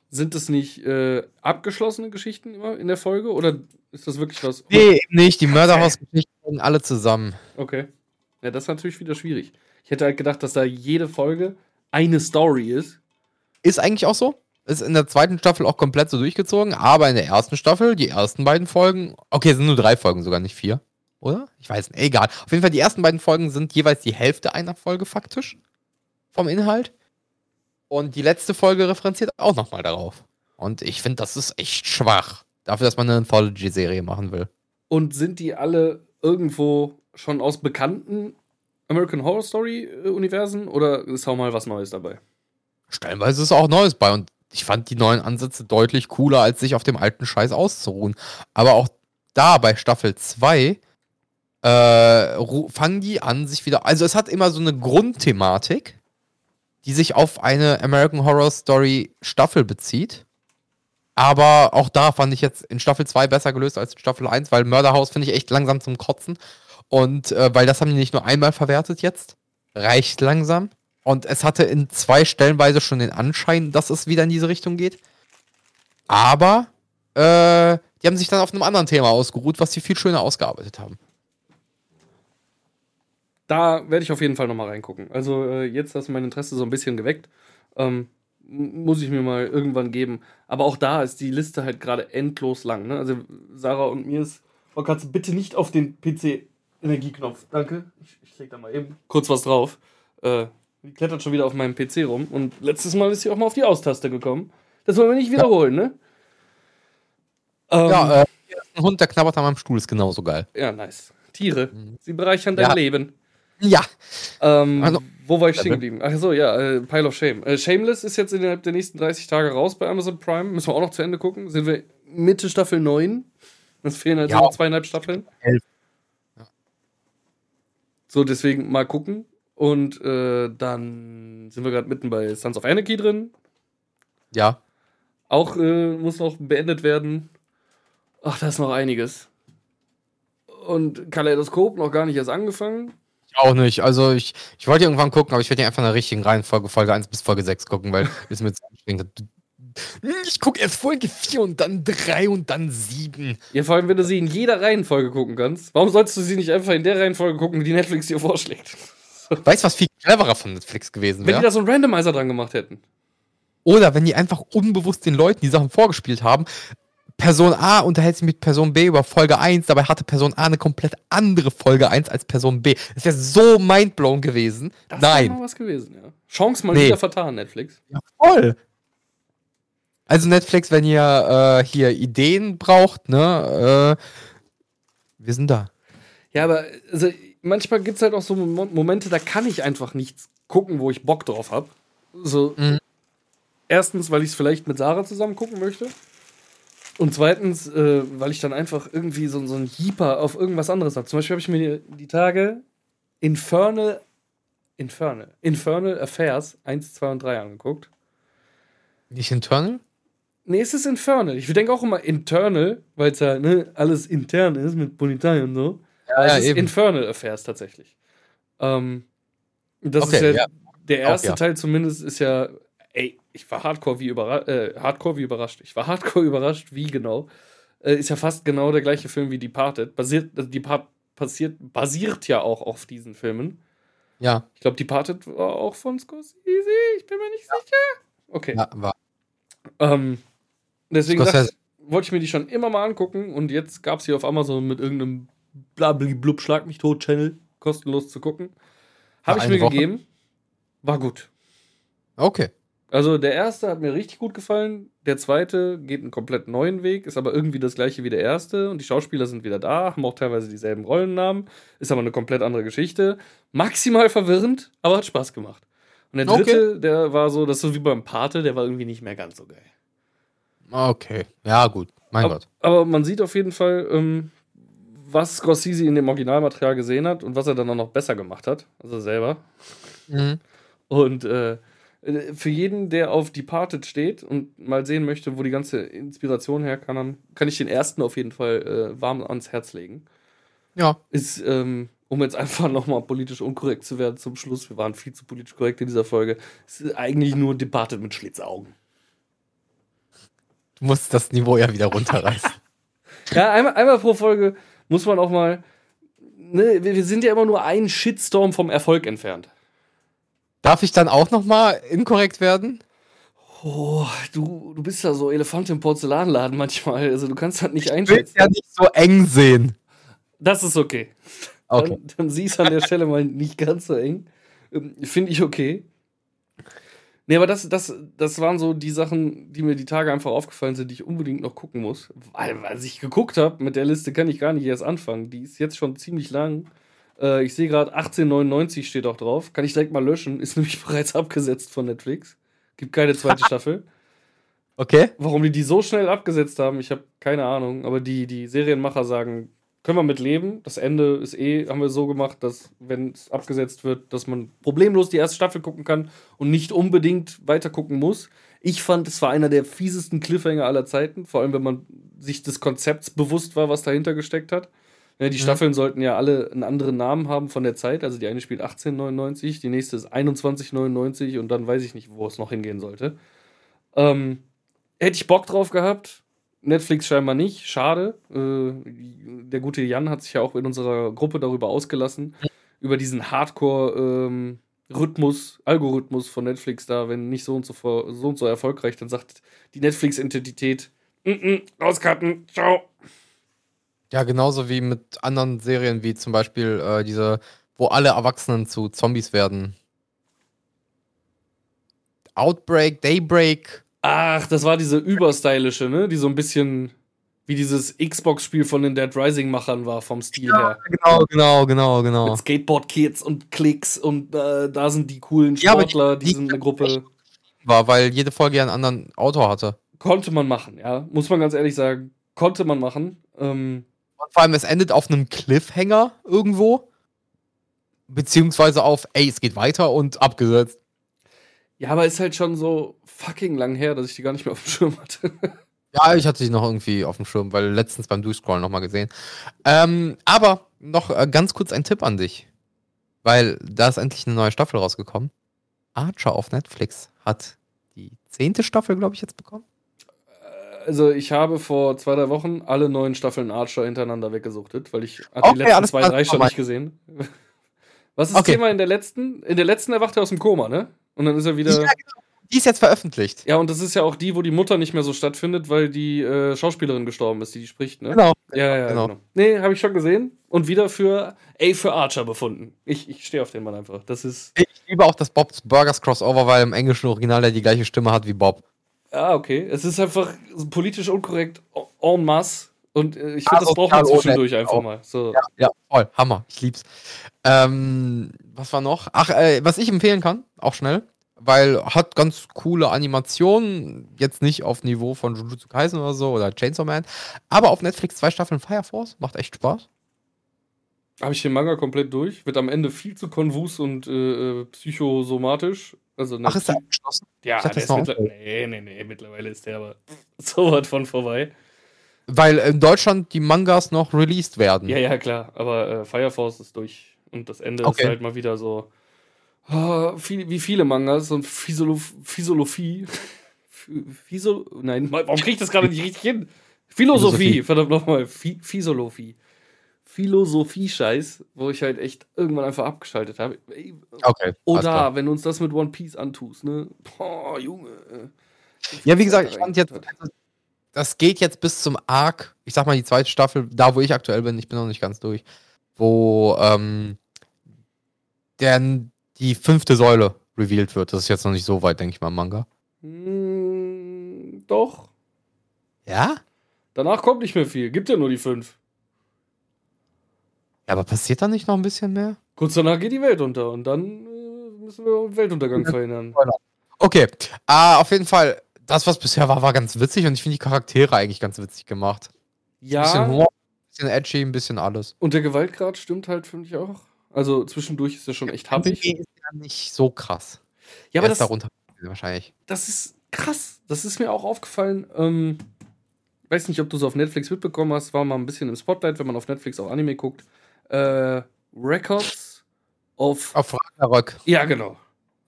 sind das nicht äh, abgeschlossene Geschichten immer in der Folge oder ist das wirklich was? Nee, nicht. Die Mörderhaus-Geschichten alle zusammen. Okay. Ja, das ist natürlich wieder schwierig. Ich hätte halt gedacht, dass da jede Folge eine Story ist. Ist eigentlich auch so. Ist in der zweiten Staffel auch komplett so durchgezogen, aber in der ersten Staffel, die ersten beiden Folgen, okay, sind nur drei Folgen, sogar nicht vier. Oder? Ich weiß nicht, egal. Auf jeden Fall, die ersten beiden Folgen sind jeweils die Hälfte einer Folge faktisch. Vom Inhalt. Und die letzte Folge referenziert auch nochmal darauf. Und ich finde, das ist echt schwach. Dafür, dass man eine Anthology-Serie machen will. Und sind die alle irgendwo schon aus bekannten American Horror Story-Universen oder ist auch mal was Neues dabei? Stellenweise ist auch Neues bei. Und ich fand die neuen Ansätze deutlich cooler, als sich auf dem alten Scheiß auszuruhen. Aber auch da bei Staffel 2 äh, fangen die an, sich wieder. Also es hat immer so eine Grundthematik, die sich auf eine American Horror Story Staffel bezieht. Aber auch da fand ich jetzt in Staffel 2 besser gelöst als in Staffel 1, weil Mörderhaus finde ich echt langsam zum Kotzen. Und äh, weil das haben die nicht nur einmal verwertet jetzt. Reicht langsam. Und es hatte in zwei Stellenweise schon den Anschein, dass es wieder in diese Richtung geht. Aber äh, die haben sich dann auf einem anderen Thema ausgeruht, was sie viel schöner ausgearbeitet haben. Da werde ich auf jeden Fall nochmal reingucken. Also äh, jetzt hast du mein Interesse so ein bisschen geweckt. Ähm, muss ich mir mal irgendwann geben. Aber auch da ist die Liste halt gerade endlos lang. Ne? Also Sarah und mir ist. Oh, kannst du bitte nicht auf den PC-Energieknopf. Danke. Ich, ich leg da mal eben kurz was drauf. Äh, die klettert schon wieder auf meinem PC rum. Und letztes Mal ist sie auch mal auf die Austaste gekommen. Das wollen wir nicht wiederholen, ne? Ähm, ja, äh, ein Hund, der knabbert an meinem Stuhl, ist genauso geil. Ja, nice. Tiere. Mhm. Sie bereichern dein ja. Leben. Ja. Ähm, also, wo war ich stehen geblieben? Ach so, ja, äh, Pile of Shame. Äh, Shameless ist jetzt innerhalb der nächsten 30 Tage raus bei Amazon Prime. Müssen wir auch noch zu Ende gucken. Sind wir Mitte Staffel 9? Es fehlen also ja. noch zweieinhalb Staffeln. Elf. Ja. So, deswegen mal gucken. Und äh, dann sind wir gerade mitten bei Sons of Anarchy drin. Ja. Auch äh, muss noch beendet werden. Ach, da ist noch einiges. Und Kaleidoskop noch gar nicht erst angefangen. Ich auch nicht. Also ich, ich wollte irgendwann gucken, aber ich werde einfach in der richtigen Reihenfolge Folge 1 bis Folge 6 gucken, weil *laughs* es mir zu anstrengend ich gucke erst Folge 4 und dann 3 und dann 7. Ja, vor allem, wenn du sie in jeder Reihenfolge gucken kannst. Warum sollst du sie nicht einfach in der Reihenfolge gucken, die Netflix dir vorschlägt? Weißt du, was viel cleverer von Netflix gewesen wäre? Wenn die da so einen Randomizer dran gemacht hätten. Oder wenn die einfach unbewusst den Leuten die Sachen vorgespielt haben, Person A unterhält sich mit Person B über Folge 1, dabei hatte Person A eine komplett andere Folge 1 als Person B. Das wäre so mindblown gewesen. Das Nein. mal was gewesen, ja. Chance mal nee. wieder vertan, Netflix. Ja, voll. Also Netflix, wenn ihr äh, hier Ideen braucht, ne, äh, wir sind da. Ja, aber also, manchmal gibt es halt auch so Momente, da kann ich einfach nichts gucken, wo ich Bock drauf habe. So, mhm. erstens, weil ich es vielleicht mit Sarah zusammen gucken möchte. Und zweitens, äh, weil ich dann einfach irgendwie so, so ein Jeeper auf irgendwas anderes habe. Zum Beispiel habe ich mir die, die Tage Infernal, Infernal, Infernal Affairs 1, 2 und 3 angeguckt. Nicht Internal? Nee, es ist Infernal. Ich denke auch immer Internal, weil es ja ne, alles intern ist mit Polizei und so. Ja, ja, es ist eben. Infernal Affairs tatsächlich. Ähm, das okay, ist ja, ja, der erste Teil zumindest ist ja ey, ich war hardcore wie, überra äh, hardcore wie überrascht. Ich war hardcore *laughs* überrascht, wie genau. Äh, ist ja fast genau der gleiche Film wie Departed. Basiert, also Depart passiert, basiert ja auch auf diesen Filmen. Ja. Ich glaube, Departed war auch von Scorsese. Ich bin mir nicht ja. sicher. Okay. Ja, war. Ähm, deswegen wollte ich mir die schon immer mal angucken und jetzt gab es sie auf Amazon mit irgendeinem blabli-blub Schlag mich tot Channel kostenlos zu gucken. Habe ich mir Woche? gegeben. War gut. Okay. Also der erste hat mir richtig gut gefallen. Der zweite geht einen komplett neuen Weg, ist aber irgendwie das gleiche wie der erste. Und die Schauspieler sind wieder da, haben auch teilweise dieselben Rollennamen, ist aber eine komplett andere Geschichte. Maximal verwirrend, aber hat Spaß gemacht. Und der dritte, okay. der war so, das ist so wie beim Pate, der war irgendwie nicht mehr ganz so geil. Okay, ja, gut. Mein aber, Gott. Aber man sieht auf jeden Fall, ähm, was Scorsese in dem Originalmaterial gesehen hat und was er dann auch noch besser gemacht hat. Also selber. Mhm. Und äh, für jeden, der auf Departed steht und mal sehen möchte, wo die ganze Inspiration herkam, kann ich den ersten auf jeden Fall äh, warm ans Herz legen. Ja. Ist, ähm, um jetzt einfach nochmal politisch unkorrekt zu werden zum Schluss, wir waren viel zu politisch korrekt in dieser Folge, ist eigentlich nur Departed mit Schlitzaugen. Du musst das Niveau ja wieder runterreißen. *laughs* ja, einmal, einmal pro Folge muss man auch mal. Ne, wir sind ja immer nur einen Shitstorm vom Erfolg entfernt. Darf ich dann auch nochmal inkorrekt werden? Oh, du, du bist ja so Elefant im Porzellanladen manchmal. Also du kannst halt nicht einschätzen. Ich will ja nicht so eng sehen. Das ist okay. okay. Dann, dann siehst du an der *laughs* Stelle mal nicht ganz so eng. Ähm, finde ich okay. Nee, aber das, das, das waren so die Sachen, die mir die Tage einfach aufgefallen sind, die ich unbedingt noch gucken muss. Weil, als ich geguckt habe, mit der Liste kann ich gar nicht erst anfangen. Die ist jetzt schon ziemlich lang. Äh, ich sehe gerade 1899 steht auch drauf. Kann ich direkt mal löschen. Ist *laughs* nämlich bereits abgesetzt von Netflix. Gibt keine zweite *laughs* Staffel. Okay. Warum die die so schnell abgesetzt haben, ich habe keine Ahnung. Aber die, die Serienmacher sagen, können wir mit leben. Das Ende ist eh, haben wir so gemacht, dass, wenn es abgesetzt wird, dass man problemlos die erste Staffel gucken kann und nicht unbedingt weiter gucken muss. Ich fand, es war einer der fiesesten Cliffhanger aller Zeiten, vor allem wenn man sich des Konzepts bewusst war, was dahinter gesteckt hat. Ja, die mhm. Staffeln sollten ja alle einen anderen Namen haben von der Zeit. Also die eine spielt 1899, die nächste ist 2199 und dann weiß ich nicht, wo es noch hingehen sollte. Ähm, hätte ich Bock drauf gehabt. Netflix scheinbar nicht. Schade. Äh, der gute Jan hat sich ja auch in unserer Gruppe darüber ausgelassen. Über diesen Hardcore-Rhythmus, ähm, Algorithmus von Netflix da, wenn nicht so und so, so, und so erfolgreich, dann sagt die Netflix-Identität, mm -mm, rauskarten, ciao. Ja, genauso wie mit anderen Serien, wie zum Beispiel äh, diese, wo alle Erwachsenen zu Zombies werden. Outbreak, Daybreak. Ach, das war diese überstylische, ne? Die so ein bisschen wie dieses Xbox-Spiel von den Dead Rising-Machern war, vom Stil ja, her. Genau, genau, genau, genau. Mit Skateboard-Kids und Klicks und äh, da sind die coolen Sportler, ja, die, die, sind eine Gruppe. War, weil jede Folge ja einen anderen Autor hatte. Konnte man machen, ja. Muss man ganz ehrlich sagen. Konnte man machen. Ähm, und vor allem, es endet auf einem Cliffhanger irgendwo. Beziehungsweise auf, ey, es geht weiter und abgesetzt. Ja, aber ist halt schon so fucking lang her, dass ich die gar nicht mehr auf dem Schirm hatte. *laughs* ja, ich hatte sie noch irgendwie auf dem Schirm, weil letztens beim Durchscrollen nochmal gesehen. Ähm, aber noch äh, ganz kurz ein Tipp an dich. Weil da ist endlich eine neue Staffel rausgekommen. Archer auf Netflix hat die zehnte Staffel, glaube ich, jetzt bekommen also ich habe vor zwei, drei Wochen alle neuen Staffeln Archer hintereinander weggesuchtet, weil ich okay, die letzten zwei, drei schon nicht gesehen. *laughs* Was ist okay. das Thema in der letzten? In der letzten erwacht er aus dem Koma, ne? Und dann ist er wieder. Ja, genau. Die ist jetzt veröffentlicht. Ja, und das ist ja auch die, wo die Mutter nicht mehr so stattfindet, weil die äh, Schauspielerin gestorben ist, die die spricht, ne? Genau. Ja, ja, genau. genau. Nee, habe ich schon gesehen. Und wieder für, ey, für Archer befunden. Ich, ich stehe auf den Mann einfach. Das ist. Ich liebe auch das Bob's Burgers Crossover, weil im englischen Original der die gleiche Stimme hat wie Bob. Ah, okay. Es ist einfach politisch unkorrekt en masse. Und äh, ich finde, das braucht man zwischendurch einfach mal. So. Ja, ja, voll. Hammer. Ich lieb's. Ähm, was war noch? Ach, äh, was ich empfehlen kann, auch schnell, weil hat ganz coole Animationen. Jetzt nicht auf Niveau von Jujutsu Kaisen oder so oder Chainsaw Man, aber auf Netflix zwei Staffeln Fire Force. Macht echt Spaß. Habe ich den Manga komplett durch. Wird am Ende viel zu konvus und äh, äh psychosomatisch. Also Ach, ist der abgeschlossen? Ja, der ist mittlerweile. Nee, nee, nee, mittlerweile ist der aber *laughs* so weit von vorbei. Weil in Deutschland die Mangas noch released werden. Ja, ja, klar. Aber äh, Fire Force ist durch. Und das Ende okay. ist halt mal wieder so. Oh, viel, wie viele Mangas und Physiologie. Physio. Nein, warum krieg ich das gerade nicht richtig hin? Philosophie, verdammt nochmal. Physiologie. Philosophie-Scheiß, wo ich halt echt irgendwann einfach abgeschaltet habe. Okay. Oder wenn du uns das mit One Piece antust, ne? Boah, Junge. Ja, wie gesagt, ich fand jetzt, das geht jetzt bis zum Arc, ich sag mal die zweite Staffel, da wo ich aktuell bin, ich bin noch nicht ganz durch, wo ähm, der, die fünfte Säule revealed wird. Das ist jetzt noch nicht so weit, denke ich mal, im Manga. Mm, doch. Ja? Danach kommt nicht mehr viel. Gibt ja nur die fünf. Ja, aber passiert da nicht noch ein bisschen mehr? Kurz danach geht die Welt unter und dann äh, müssen wir Weltuntergang ja, verhindern. Okay, uh, auf jeden Fall, das, was bisher war, war ganz witzig und ich finde die Charaktere eigentlich ganz witzig gemacht. Ja. Ein bisschen Humor, ein bisschen edgy, ein bisschen alles. Und der Gewaltgrad stimmt halt, finde ich auch. Also zwischendurch ist er schon echt happig. ist ja nicht so krass. Ja, aber das, darunter wahrscheinlich. Das ist krass. Das ist mir auch aufgefallen. Ähm, weiß nicht, ob du es auf Netflix mitbekommen hast. War mal ein bisschen im Spotlight, wenn man auf Netflix auch Anime guckt äh, Records of. Auf Ragnarök. Ja, genau.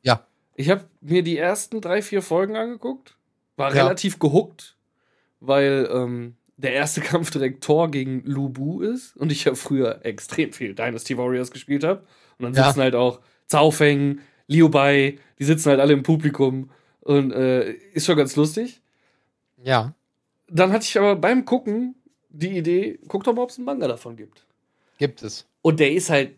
Ja. Ich habe mir die ersten drei, vier Folgen angeguckt. War ja. relativ gehuckt, weil ähm, der erste *laughs* Kampf direkt Thor gegen Lubu ist und ich ja früher extrem viel Dynasty Warriors gespielt habe. Und dann sitzen ja. halt auch Zhao Feng, Liu Bai, die sitzen halt alle im Publikum und äh, ist schon ganz lustig. Ja. Dann hatte ich aber beim Gucken die Idee, guck doch mal, ob es einen Manga davon gibt. Gibt es. Und der ist halt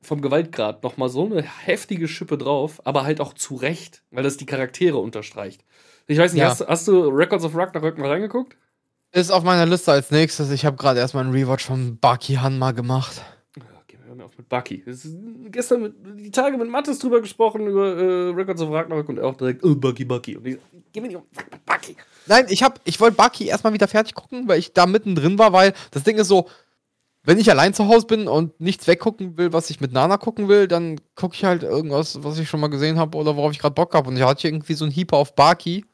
vom Gewaltgrad nochmal so eine heftige Schippe drauf, aber halt auch zu Recht, weil das die Charaktere unterstreicht. Ich weiß nicht, ja. hast, hast, du Records of Ragnarök mal reingeguckt? Ist auf meiner Liste als nächstes. Ich habe gerade erstmal einen Rewatch von Baki Hanma gemacht. Okay, wir hören auf mit Baki. gestern mit, die Tage mit Mattes drüber gesprochen, über äh, Records of Ragnarök und er auch direkt, oh, Bucky, Bucky. Und ich, gib mir die Baki. Nein, ich hab, ich wollte Baki erstmal wieder fertig gucken, weil ich da mittendrin war, weil das Ding ist so, wenn ich allein zu Hause bin und nichts weggucken will, was ich mit Nana gucken will, dann gucke ich halt irgendwas, was ich schon mal gesehen habe oder worauf ich gerade Bock habe. Und ich hatte irgendwie so ein Heeper auf Baki,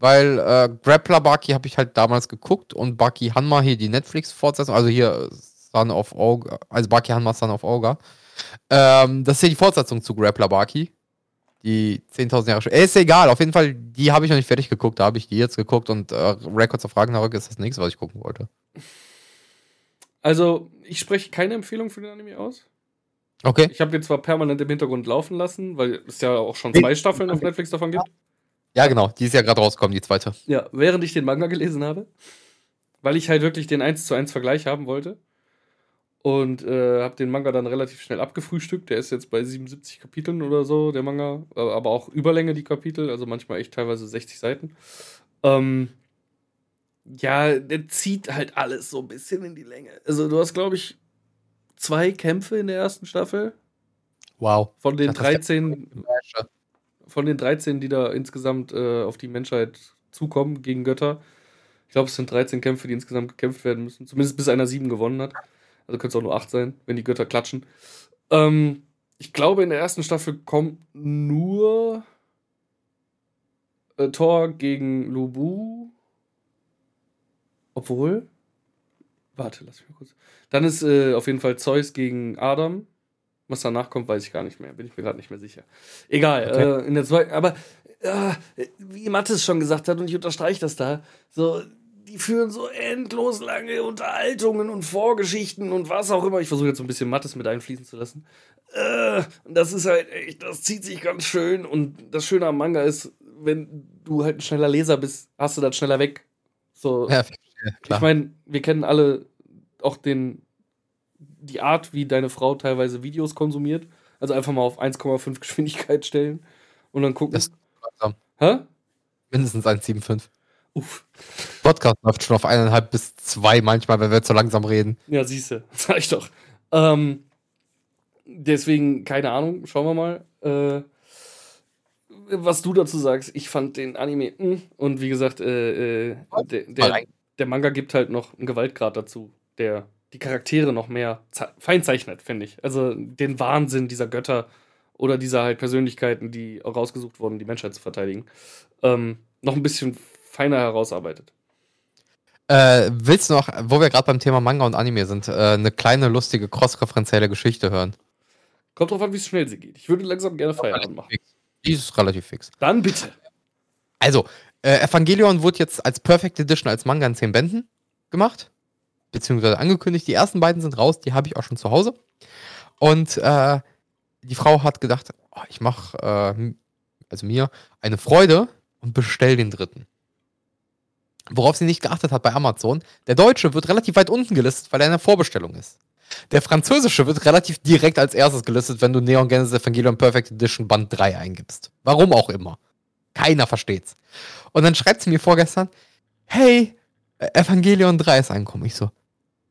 weil äh, Grappler Baki habe ich halt damals geguckt und Baki Hanma hier die Netflix-Fortsetzung, also hier Son of Ogre, also Baki Hanma Son of Ogre. Ähm, das ist ja die Fortsetzung zu Grappler Baki. Die 10.000 Jahre später. Ist egal, auf jeden Fall, die habe ich noch nicht fertig geguckt. Da habe ich die jetzt geguckt und äh, Records of Ragnarök ist das nächste, was ich gucken wollte. Also, ich spreche keine Empfehlung für den Anime aus. Okay. Ich habe den zwar permanent im Hintergrund laufen lassen, weil es ja auch schon zwei Staffeln auf Netflix davon gibt. Ja, genau. Die ist ja gerade rausgekommen, die zweite. Ja, während ich den Manga gelesen habe. Weil ich halt wirklich den 1 zu 1 Vergleich haben wollte. Und äh, habe den Manga dann relativ schnell abgefrühstückt. Der ist jetzt bei 77 Kapiteln oder so, der Manga. Aber auch Überlänge die Kapitel, also manchmal echt teilweise 60 Seiten. Ähm, ja, der zieht halt alles so ein bisschen in die Länge. Also du hast, glaube ich, zwei Kämpfe in der ersten Staffel. Wow. Von den 13, von den 13, die da insgesamt äh, auf die Menschheit zukommen gegen Götter. Ich glaube, es sind 13 Kämpfe, die insgesamt gekämpft werden müssen. Zumindest bis einer sieben gewonnen hat. Also könnte es auch nur acht sein, wenn die Götter klatschen. Ähm, ich glaube, in der ersten Staffel kommt nur äh, Thor gegen Lubu. Obwohl. Warte, lass mich mal kurz. Dann ist äh, auf jeden Fall Zeus gegen Adam. Was danach kommt, weiß ich gar nicht mehr. Bin ich mir gerade nicht mehr sicher. Egal. Okay. Äh, in der zweiten. Aber äh, wie Mattes schon gesagt hat, und ich unterstreiche das da, so die führen so endlos lange Unterhaltungen und Vorgeschichten und was auch immer. Ich versuche jetzt so ein bisschen Mattes mit einfließen zu lassen. Äh, das ist halt echt, das zieht sich ganz schön. Und das Schöne am Manga ist, wenn du halt ein schneller Leser bist, hast du das schneller weg. So, ja, klar. Ich meine, wir kennen alle auch den, die Art, wie deine Frau teilweise Videos konsumiert. Also einfach mal auf 1,5 Geschwindigkeit stellen und dann gucken. Das ist langsam. Hä? Mindestens 1,75. Uff. Podcast läuft schon auf eineinhalb bis zwei manchmal, wenn wir zu langsam reden. Ja, siehst du, *laughs* sag ich doch. Ähm, deswegen, keine Ahnung, schauen wir mal. Äh, was du dazu sagst, ich fand den Anime mh, hm, und wie gesagt, äh, äh, der, der, der, Manga gibt halt noch einen Gewaltgrad dazu, der die Charaktere noch mehr fein zeichnet, finde ich. Also den Wahnsinn dieser Götter oder dieser halt Persönlichkeiten, die rausgesucht wurden, die Menschheit zu verteidigen, ähm, noch ein bisschen feiner herausarbeitet. Äh, willst du noch, wo wir gerade beim Thema Manga und Anime sind, äh, eine kleine lustige cross-referenzielle Geschichte hören? Kommt drauf an, wie schnell sie geht. Ich würde langsam gerne Feierabend machen. Fix. Die ist relativ fix. Dann bitte. Also, äh, Evangelion wurde jetzt als Perfect Edition als Manga in 10 Bänden gemacht. Beziehungsweise angekündigt. Die ersten beiden sind raus, die habe ich auch schon zu Hause. Und äh, die Frau hat gedacht, oh, ich mache äh, also mir eine Freude und bestell den dritten. Worauf sie nicht geachtet hat bei Amazon, der deutsche wird relativ weit unten gelistet, weil er eine Vorbestellung ist. Der französische wird relativ direkt als erstes gelistet, wenn du Neon Genesis Evangelion Perfect Edition Band 3 eingibst. Warum auch immer. Keiner versteht's. Und dann schreibt sie mir vorgestern, hey, Evangelion 3 ist angekommen. Ich so,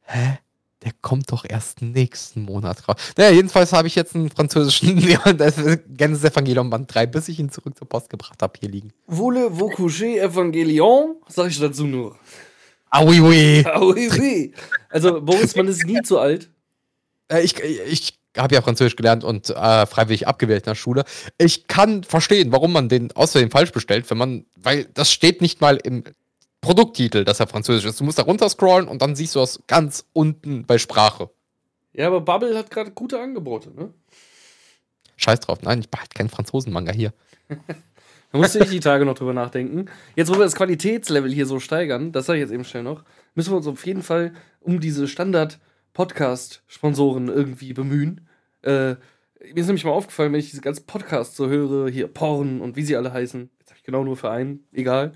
hä? der kommt doch erst nächsten Monat raus. Naja, jedenfalls habe ich jetzt einen französischen *laughs* Genesis Evangelion Band 3, bis ich ihn zurück zur Post gebracht habe, hier liegen. Voulez-vous coucher Evangelion? Sag ich dazu nur. Ah oui, oui. Ah oui, oui. Also, Boris, man ist nie zu alt. Äh, ich, ich habe ja Französisch gelernt und äh, freiwillig abgewählt in der Schule. Ich kann verstehen, warum man den außerdem falsch bestellt, wenn man, weil das steht nicht mal im Produkttitel, dass er französisch ist. Du musst da runter scrollen und dann siehst du das ganz unten bei Sprache. Ja, aber Bubble hat gerade gute Angebote, ne? Scheiß drauf, nein, ich behalte keinen Franzosen-Manga hier. *laughs* da musste ich die Tage noch drüber nachdenken. Jetzt, wo wir das Qualitätslevel hier so steigern, das sage ich jetzt eben schnell noch, müssen wir uns auf jeden Fall um diese Standard-Podcast-Sponsoren irgendwie bemühen. Äh, mir ist nämlich mal aufgefallen, wenn ich diese ganzen Podcasts so höre, hier Porn und wie sie alle heißen, jetzt habe ich genau nur für einen, egal.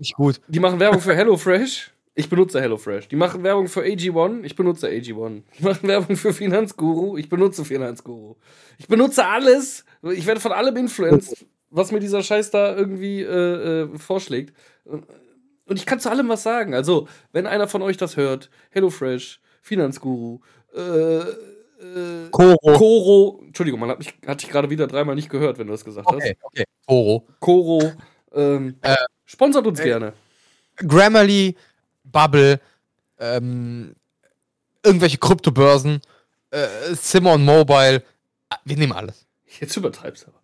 Nicht gut. Die machen Werbung für HelloFresh. Ich benutze HelloFresh. Die machen Werbung für AG1. Ich benutze AG1. Die machen Werbung für Finanzguru. Ich benutze Finanzguru. Ich benutze alles. Ich werde von allem influenced, was mir dieser Scheiß da irgendwie äh, äh, vorschlägt. Und ich kann zu allem was sagen. Also, wenn einer von euch das hört, HelloFresh, Finanzguru, äh, äh, Koro. Koro. Entschuldigung, man hat mich, hatte ich gerade wieder dreimal nicht gehört, wenn du das gesagt okay, hast. Okay, Koro. Koro Ähm, äh, sponsert uns äh, gerne. Grammarly, Bubble, ähm, irgendwelche Kryptobörsen, äh, Simon Mobile. Wir nehmen alles. Jetzt übertreibst du aber.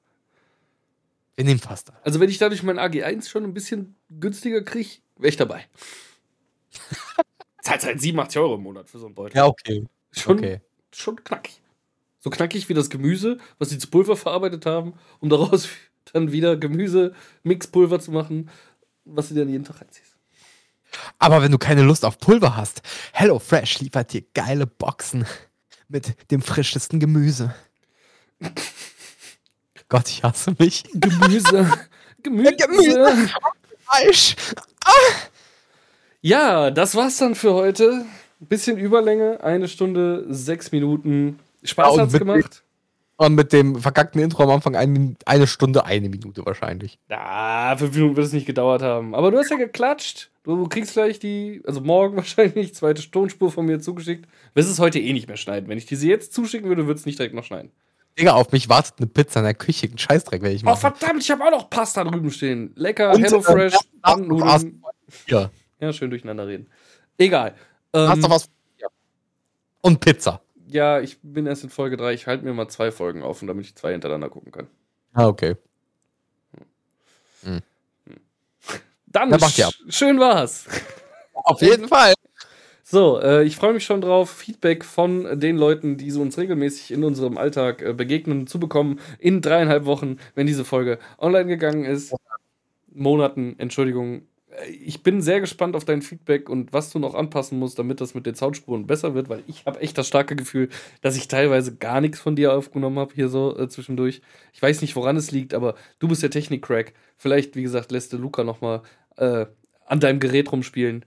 Wir nehmen fast alles. Also, wenn ich dadurch mein AG1 schon ein bisschen günstiger kriege, wäre ich dabei. *laughs* Zahlt halt 87 Euro im Monat für so einen Beutel. Ja, okay. Schon, okay. schon knackig. So knackig wie das Gemüse, was sie zu Pulver verarbeitet haben, um daraus *laughs* dann wieder Gemüse-Mixpulver zu machen, was du dann jeden Tag reinziehst. Aber wenn du keine Lust auf Pulver hast, HelloFresh liefert dir geile Boxen mit dem frischesten Gemüse. *laughs* Gott, ich hasse mich. Gemüse. *laughs* Gemüse. Gemüse. Fleisch. Ah. Ja, das war's dann für heute. Bisschen Überlänge, eine Stunde, sechs Minuten. Spaß ja, hat's gemacht. Und mit dem verkackten Intro am Anfang ein, eine Stunde, eine Minute wahrscheinlich. Ja, fünf Minuten wird es nicht gedauert haben. Aber du hast ja geklatscht. Du kriegst gleich die, also morgen *laughs* wahrscheinlich, zweite Tonspur von mir zugeschickt. Wirst es heute eh nicht mehr schneiden. Wenn ich diese jetzt zuschicken würde, würde es nicht direkt noch schneiden. Digga, auf mich wartet eine Pizza in der Küche. Ein Scheißdreck werde ich machen. Oh, verdammt, ich habe auch noch Pasta drüben stehen. Lecker, Und, HelloFresh, äh, Ja. ja, schön durcheinander reden. Egal. Ähm, Hast du was? Ja. Und Pizza ja, ich bin erst in Folge 3. Ich halte mir mal zwei Folgen offen, damit ich zwei hintereinander gucken kann. Ah, okay. Hm. *laughs* Dann, ja, sch schön war's. *laughs* Auf jeden Fall. So, äh, ich freue mich schon drauf, Feedback von den Leuten, die so uns regelmäßig in unserem Alltag äh, begegnen, zu bekommen in dreieinhalb Wochen, wenn diese Folge online gegangen ist. Monaten, Entschuldigung, ich bin sehr gespannt auf dein Feedback und was du noch anpassen musst, damit das mit den Soundspuren besser wird, weil ich habe echt das starke Gefühl, dass ich teilweise gar nichts von dir aufgenommen habe hier so äh, zwischendurch. Ich weiß nicht, woran es liegt, aber du bist der Technik-Crack. Vielleicht, wie gesagt, lässt du Luca noch mal äh, an deinem Gerät rumspielen.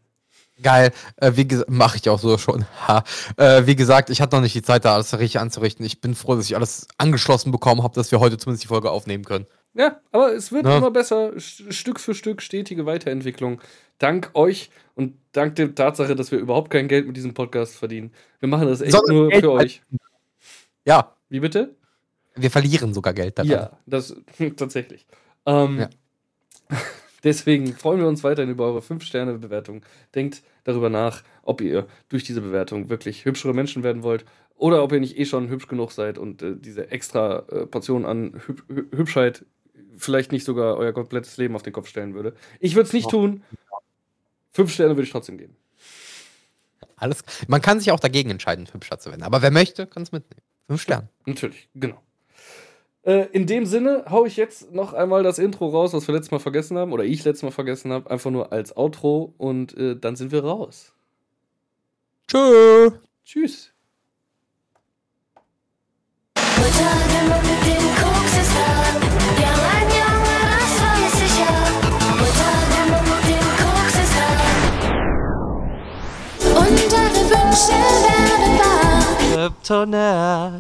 Geil, äh, wie mache ich auch so schon. *laughs* Ha. Äh, wie gesagt, ich hatte noch nicht die Zeit, da alles richtig anzurichten. Ich bin froh, dass ich alles angeschlossen bekommen habe, dass wir heute zumindest die Folge aufnehmen können. Ja, aber es wird ja. immer besser, Stück für Stück, stetige Weiterentwicklung. Dank euch und dank der Tatsache, dass wir überhaupt kein Geld mit diesem Podcast verdienen. Wir machen das echt Sondern nur Geld für euch. Ja. Wie bitte? Wir verlieren sogar Geld daran. Ja, das *laughs* tatsächlich. Ähm, ja. *laughs* Deswegen freuen wir uns weiterhin über eure 5-Sterne-Bewertung. Denkt darüber nach, ob ihr durch diese Bewertung wirklich hübschere Menschen werden wollt oder ob ihr nicht eh schon hübsch genug seid und äh, diese extra äh, Portion an Hüb Hübschheit vielleicht nicht sogar euer komplettes Leben auf den Kopf stellen würde. Ich würde es nicht tun. Fünf Sterne würde ich trotzdem geben. Alles. Man kann sich auch dagegen entscheiden, hübscher zu werden. Aber wer möchte, kann es mitnehmen. Fünf Sterne. Natürlich, genau. Äh, in dem Sinne haue ich jetzt noch einmal das Intro raus, was wir letztes Mal vergessen haben, oder ich letztes Mal vergessen habe, einfach nur als Outro und äh, dann sind wir raus. Tschö. Tschüss. Up to now.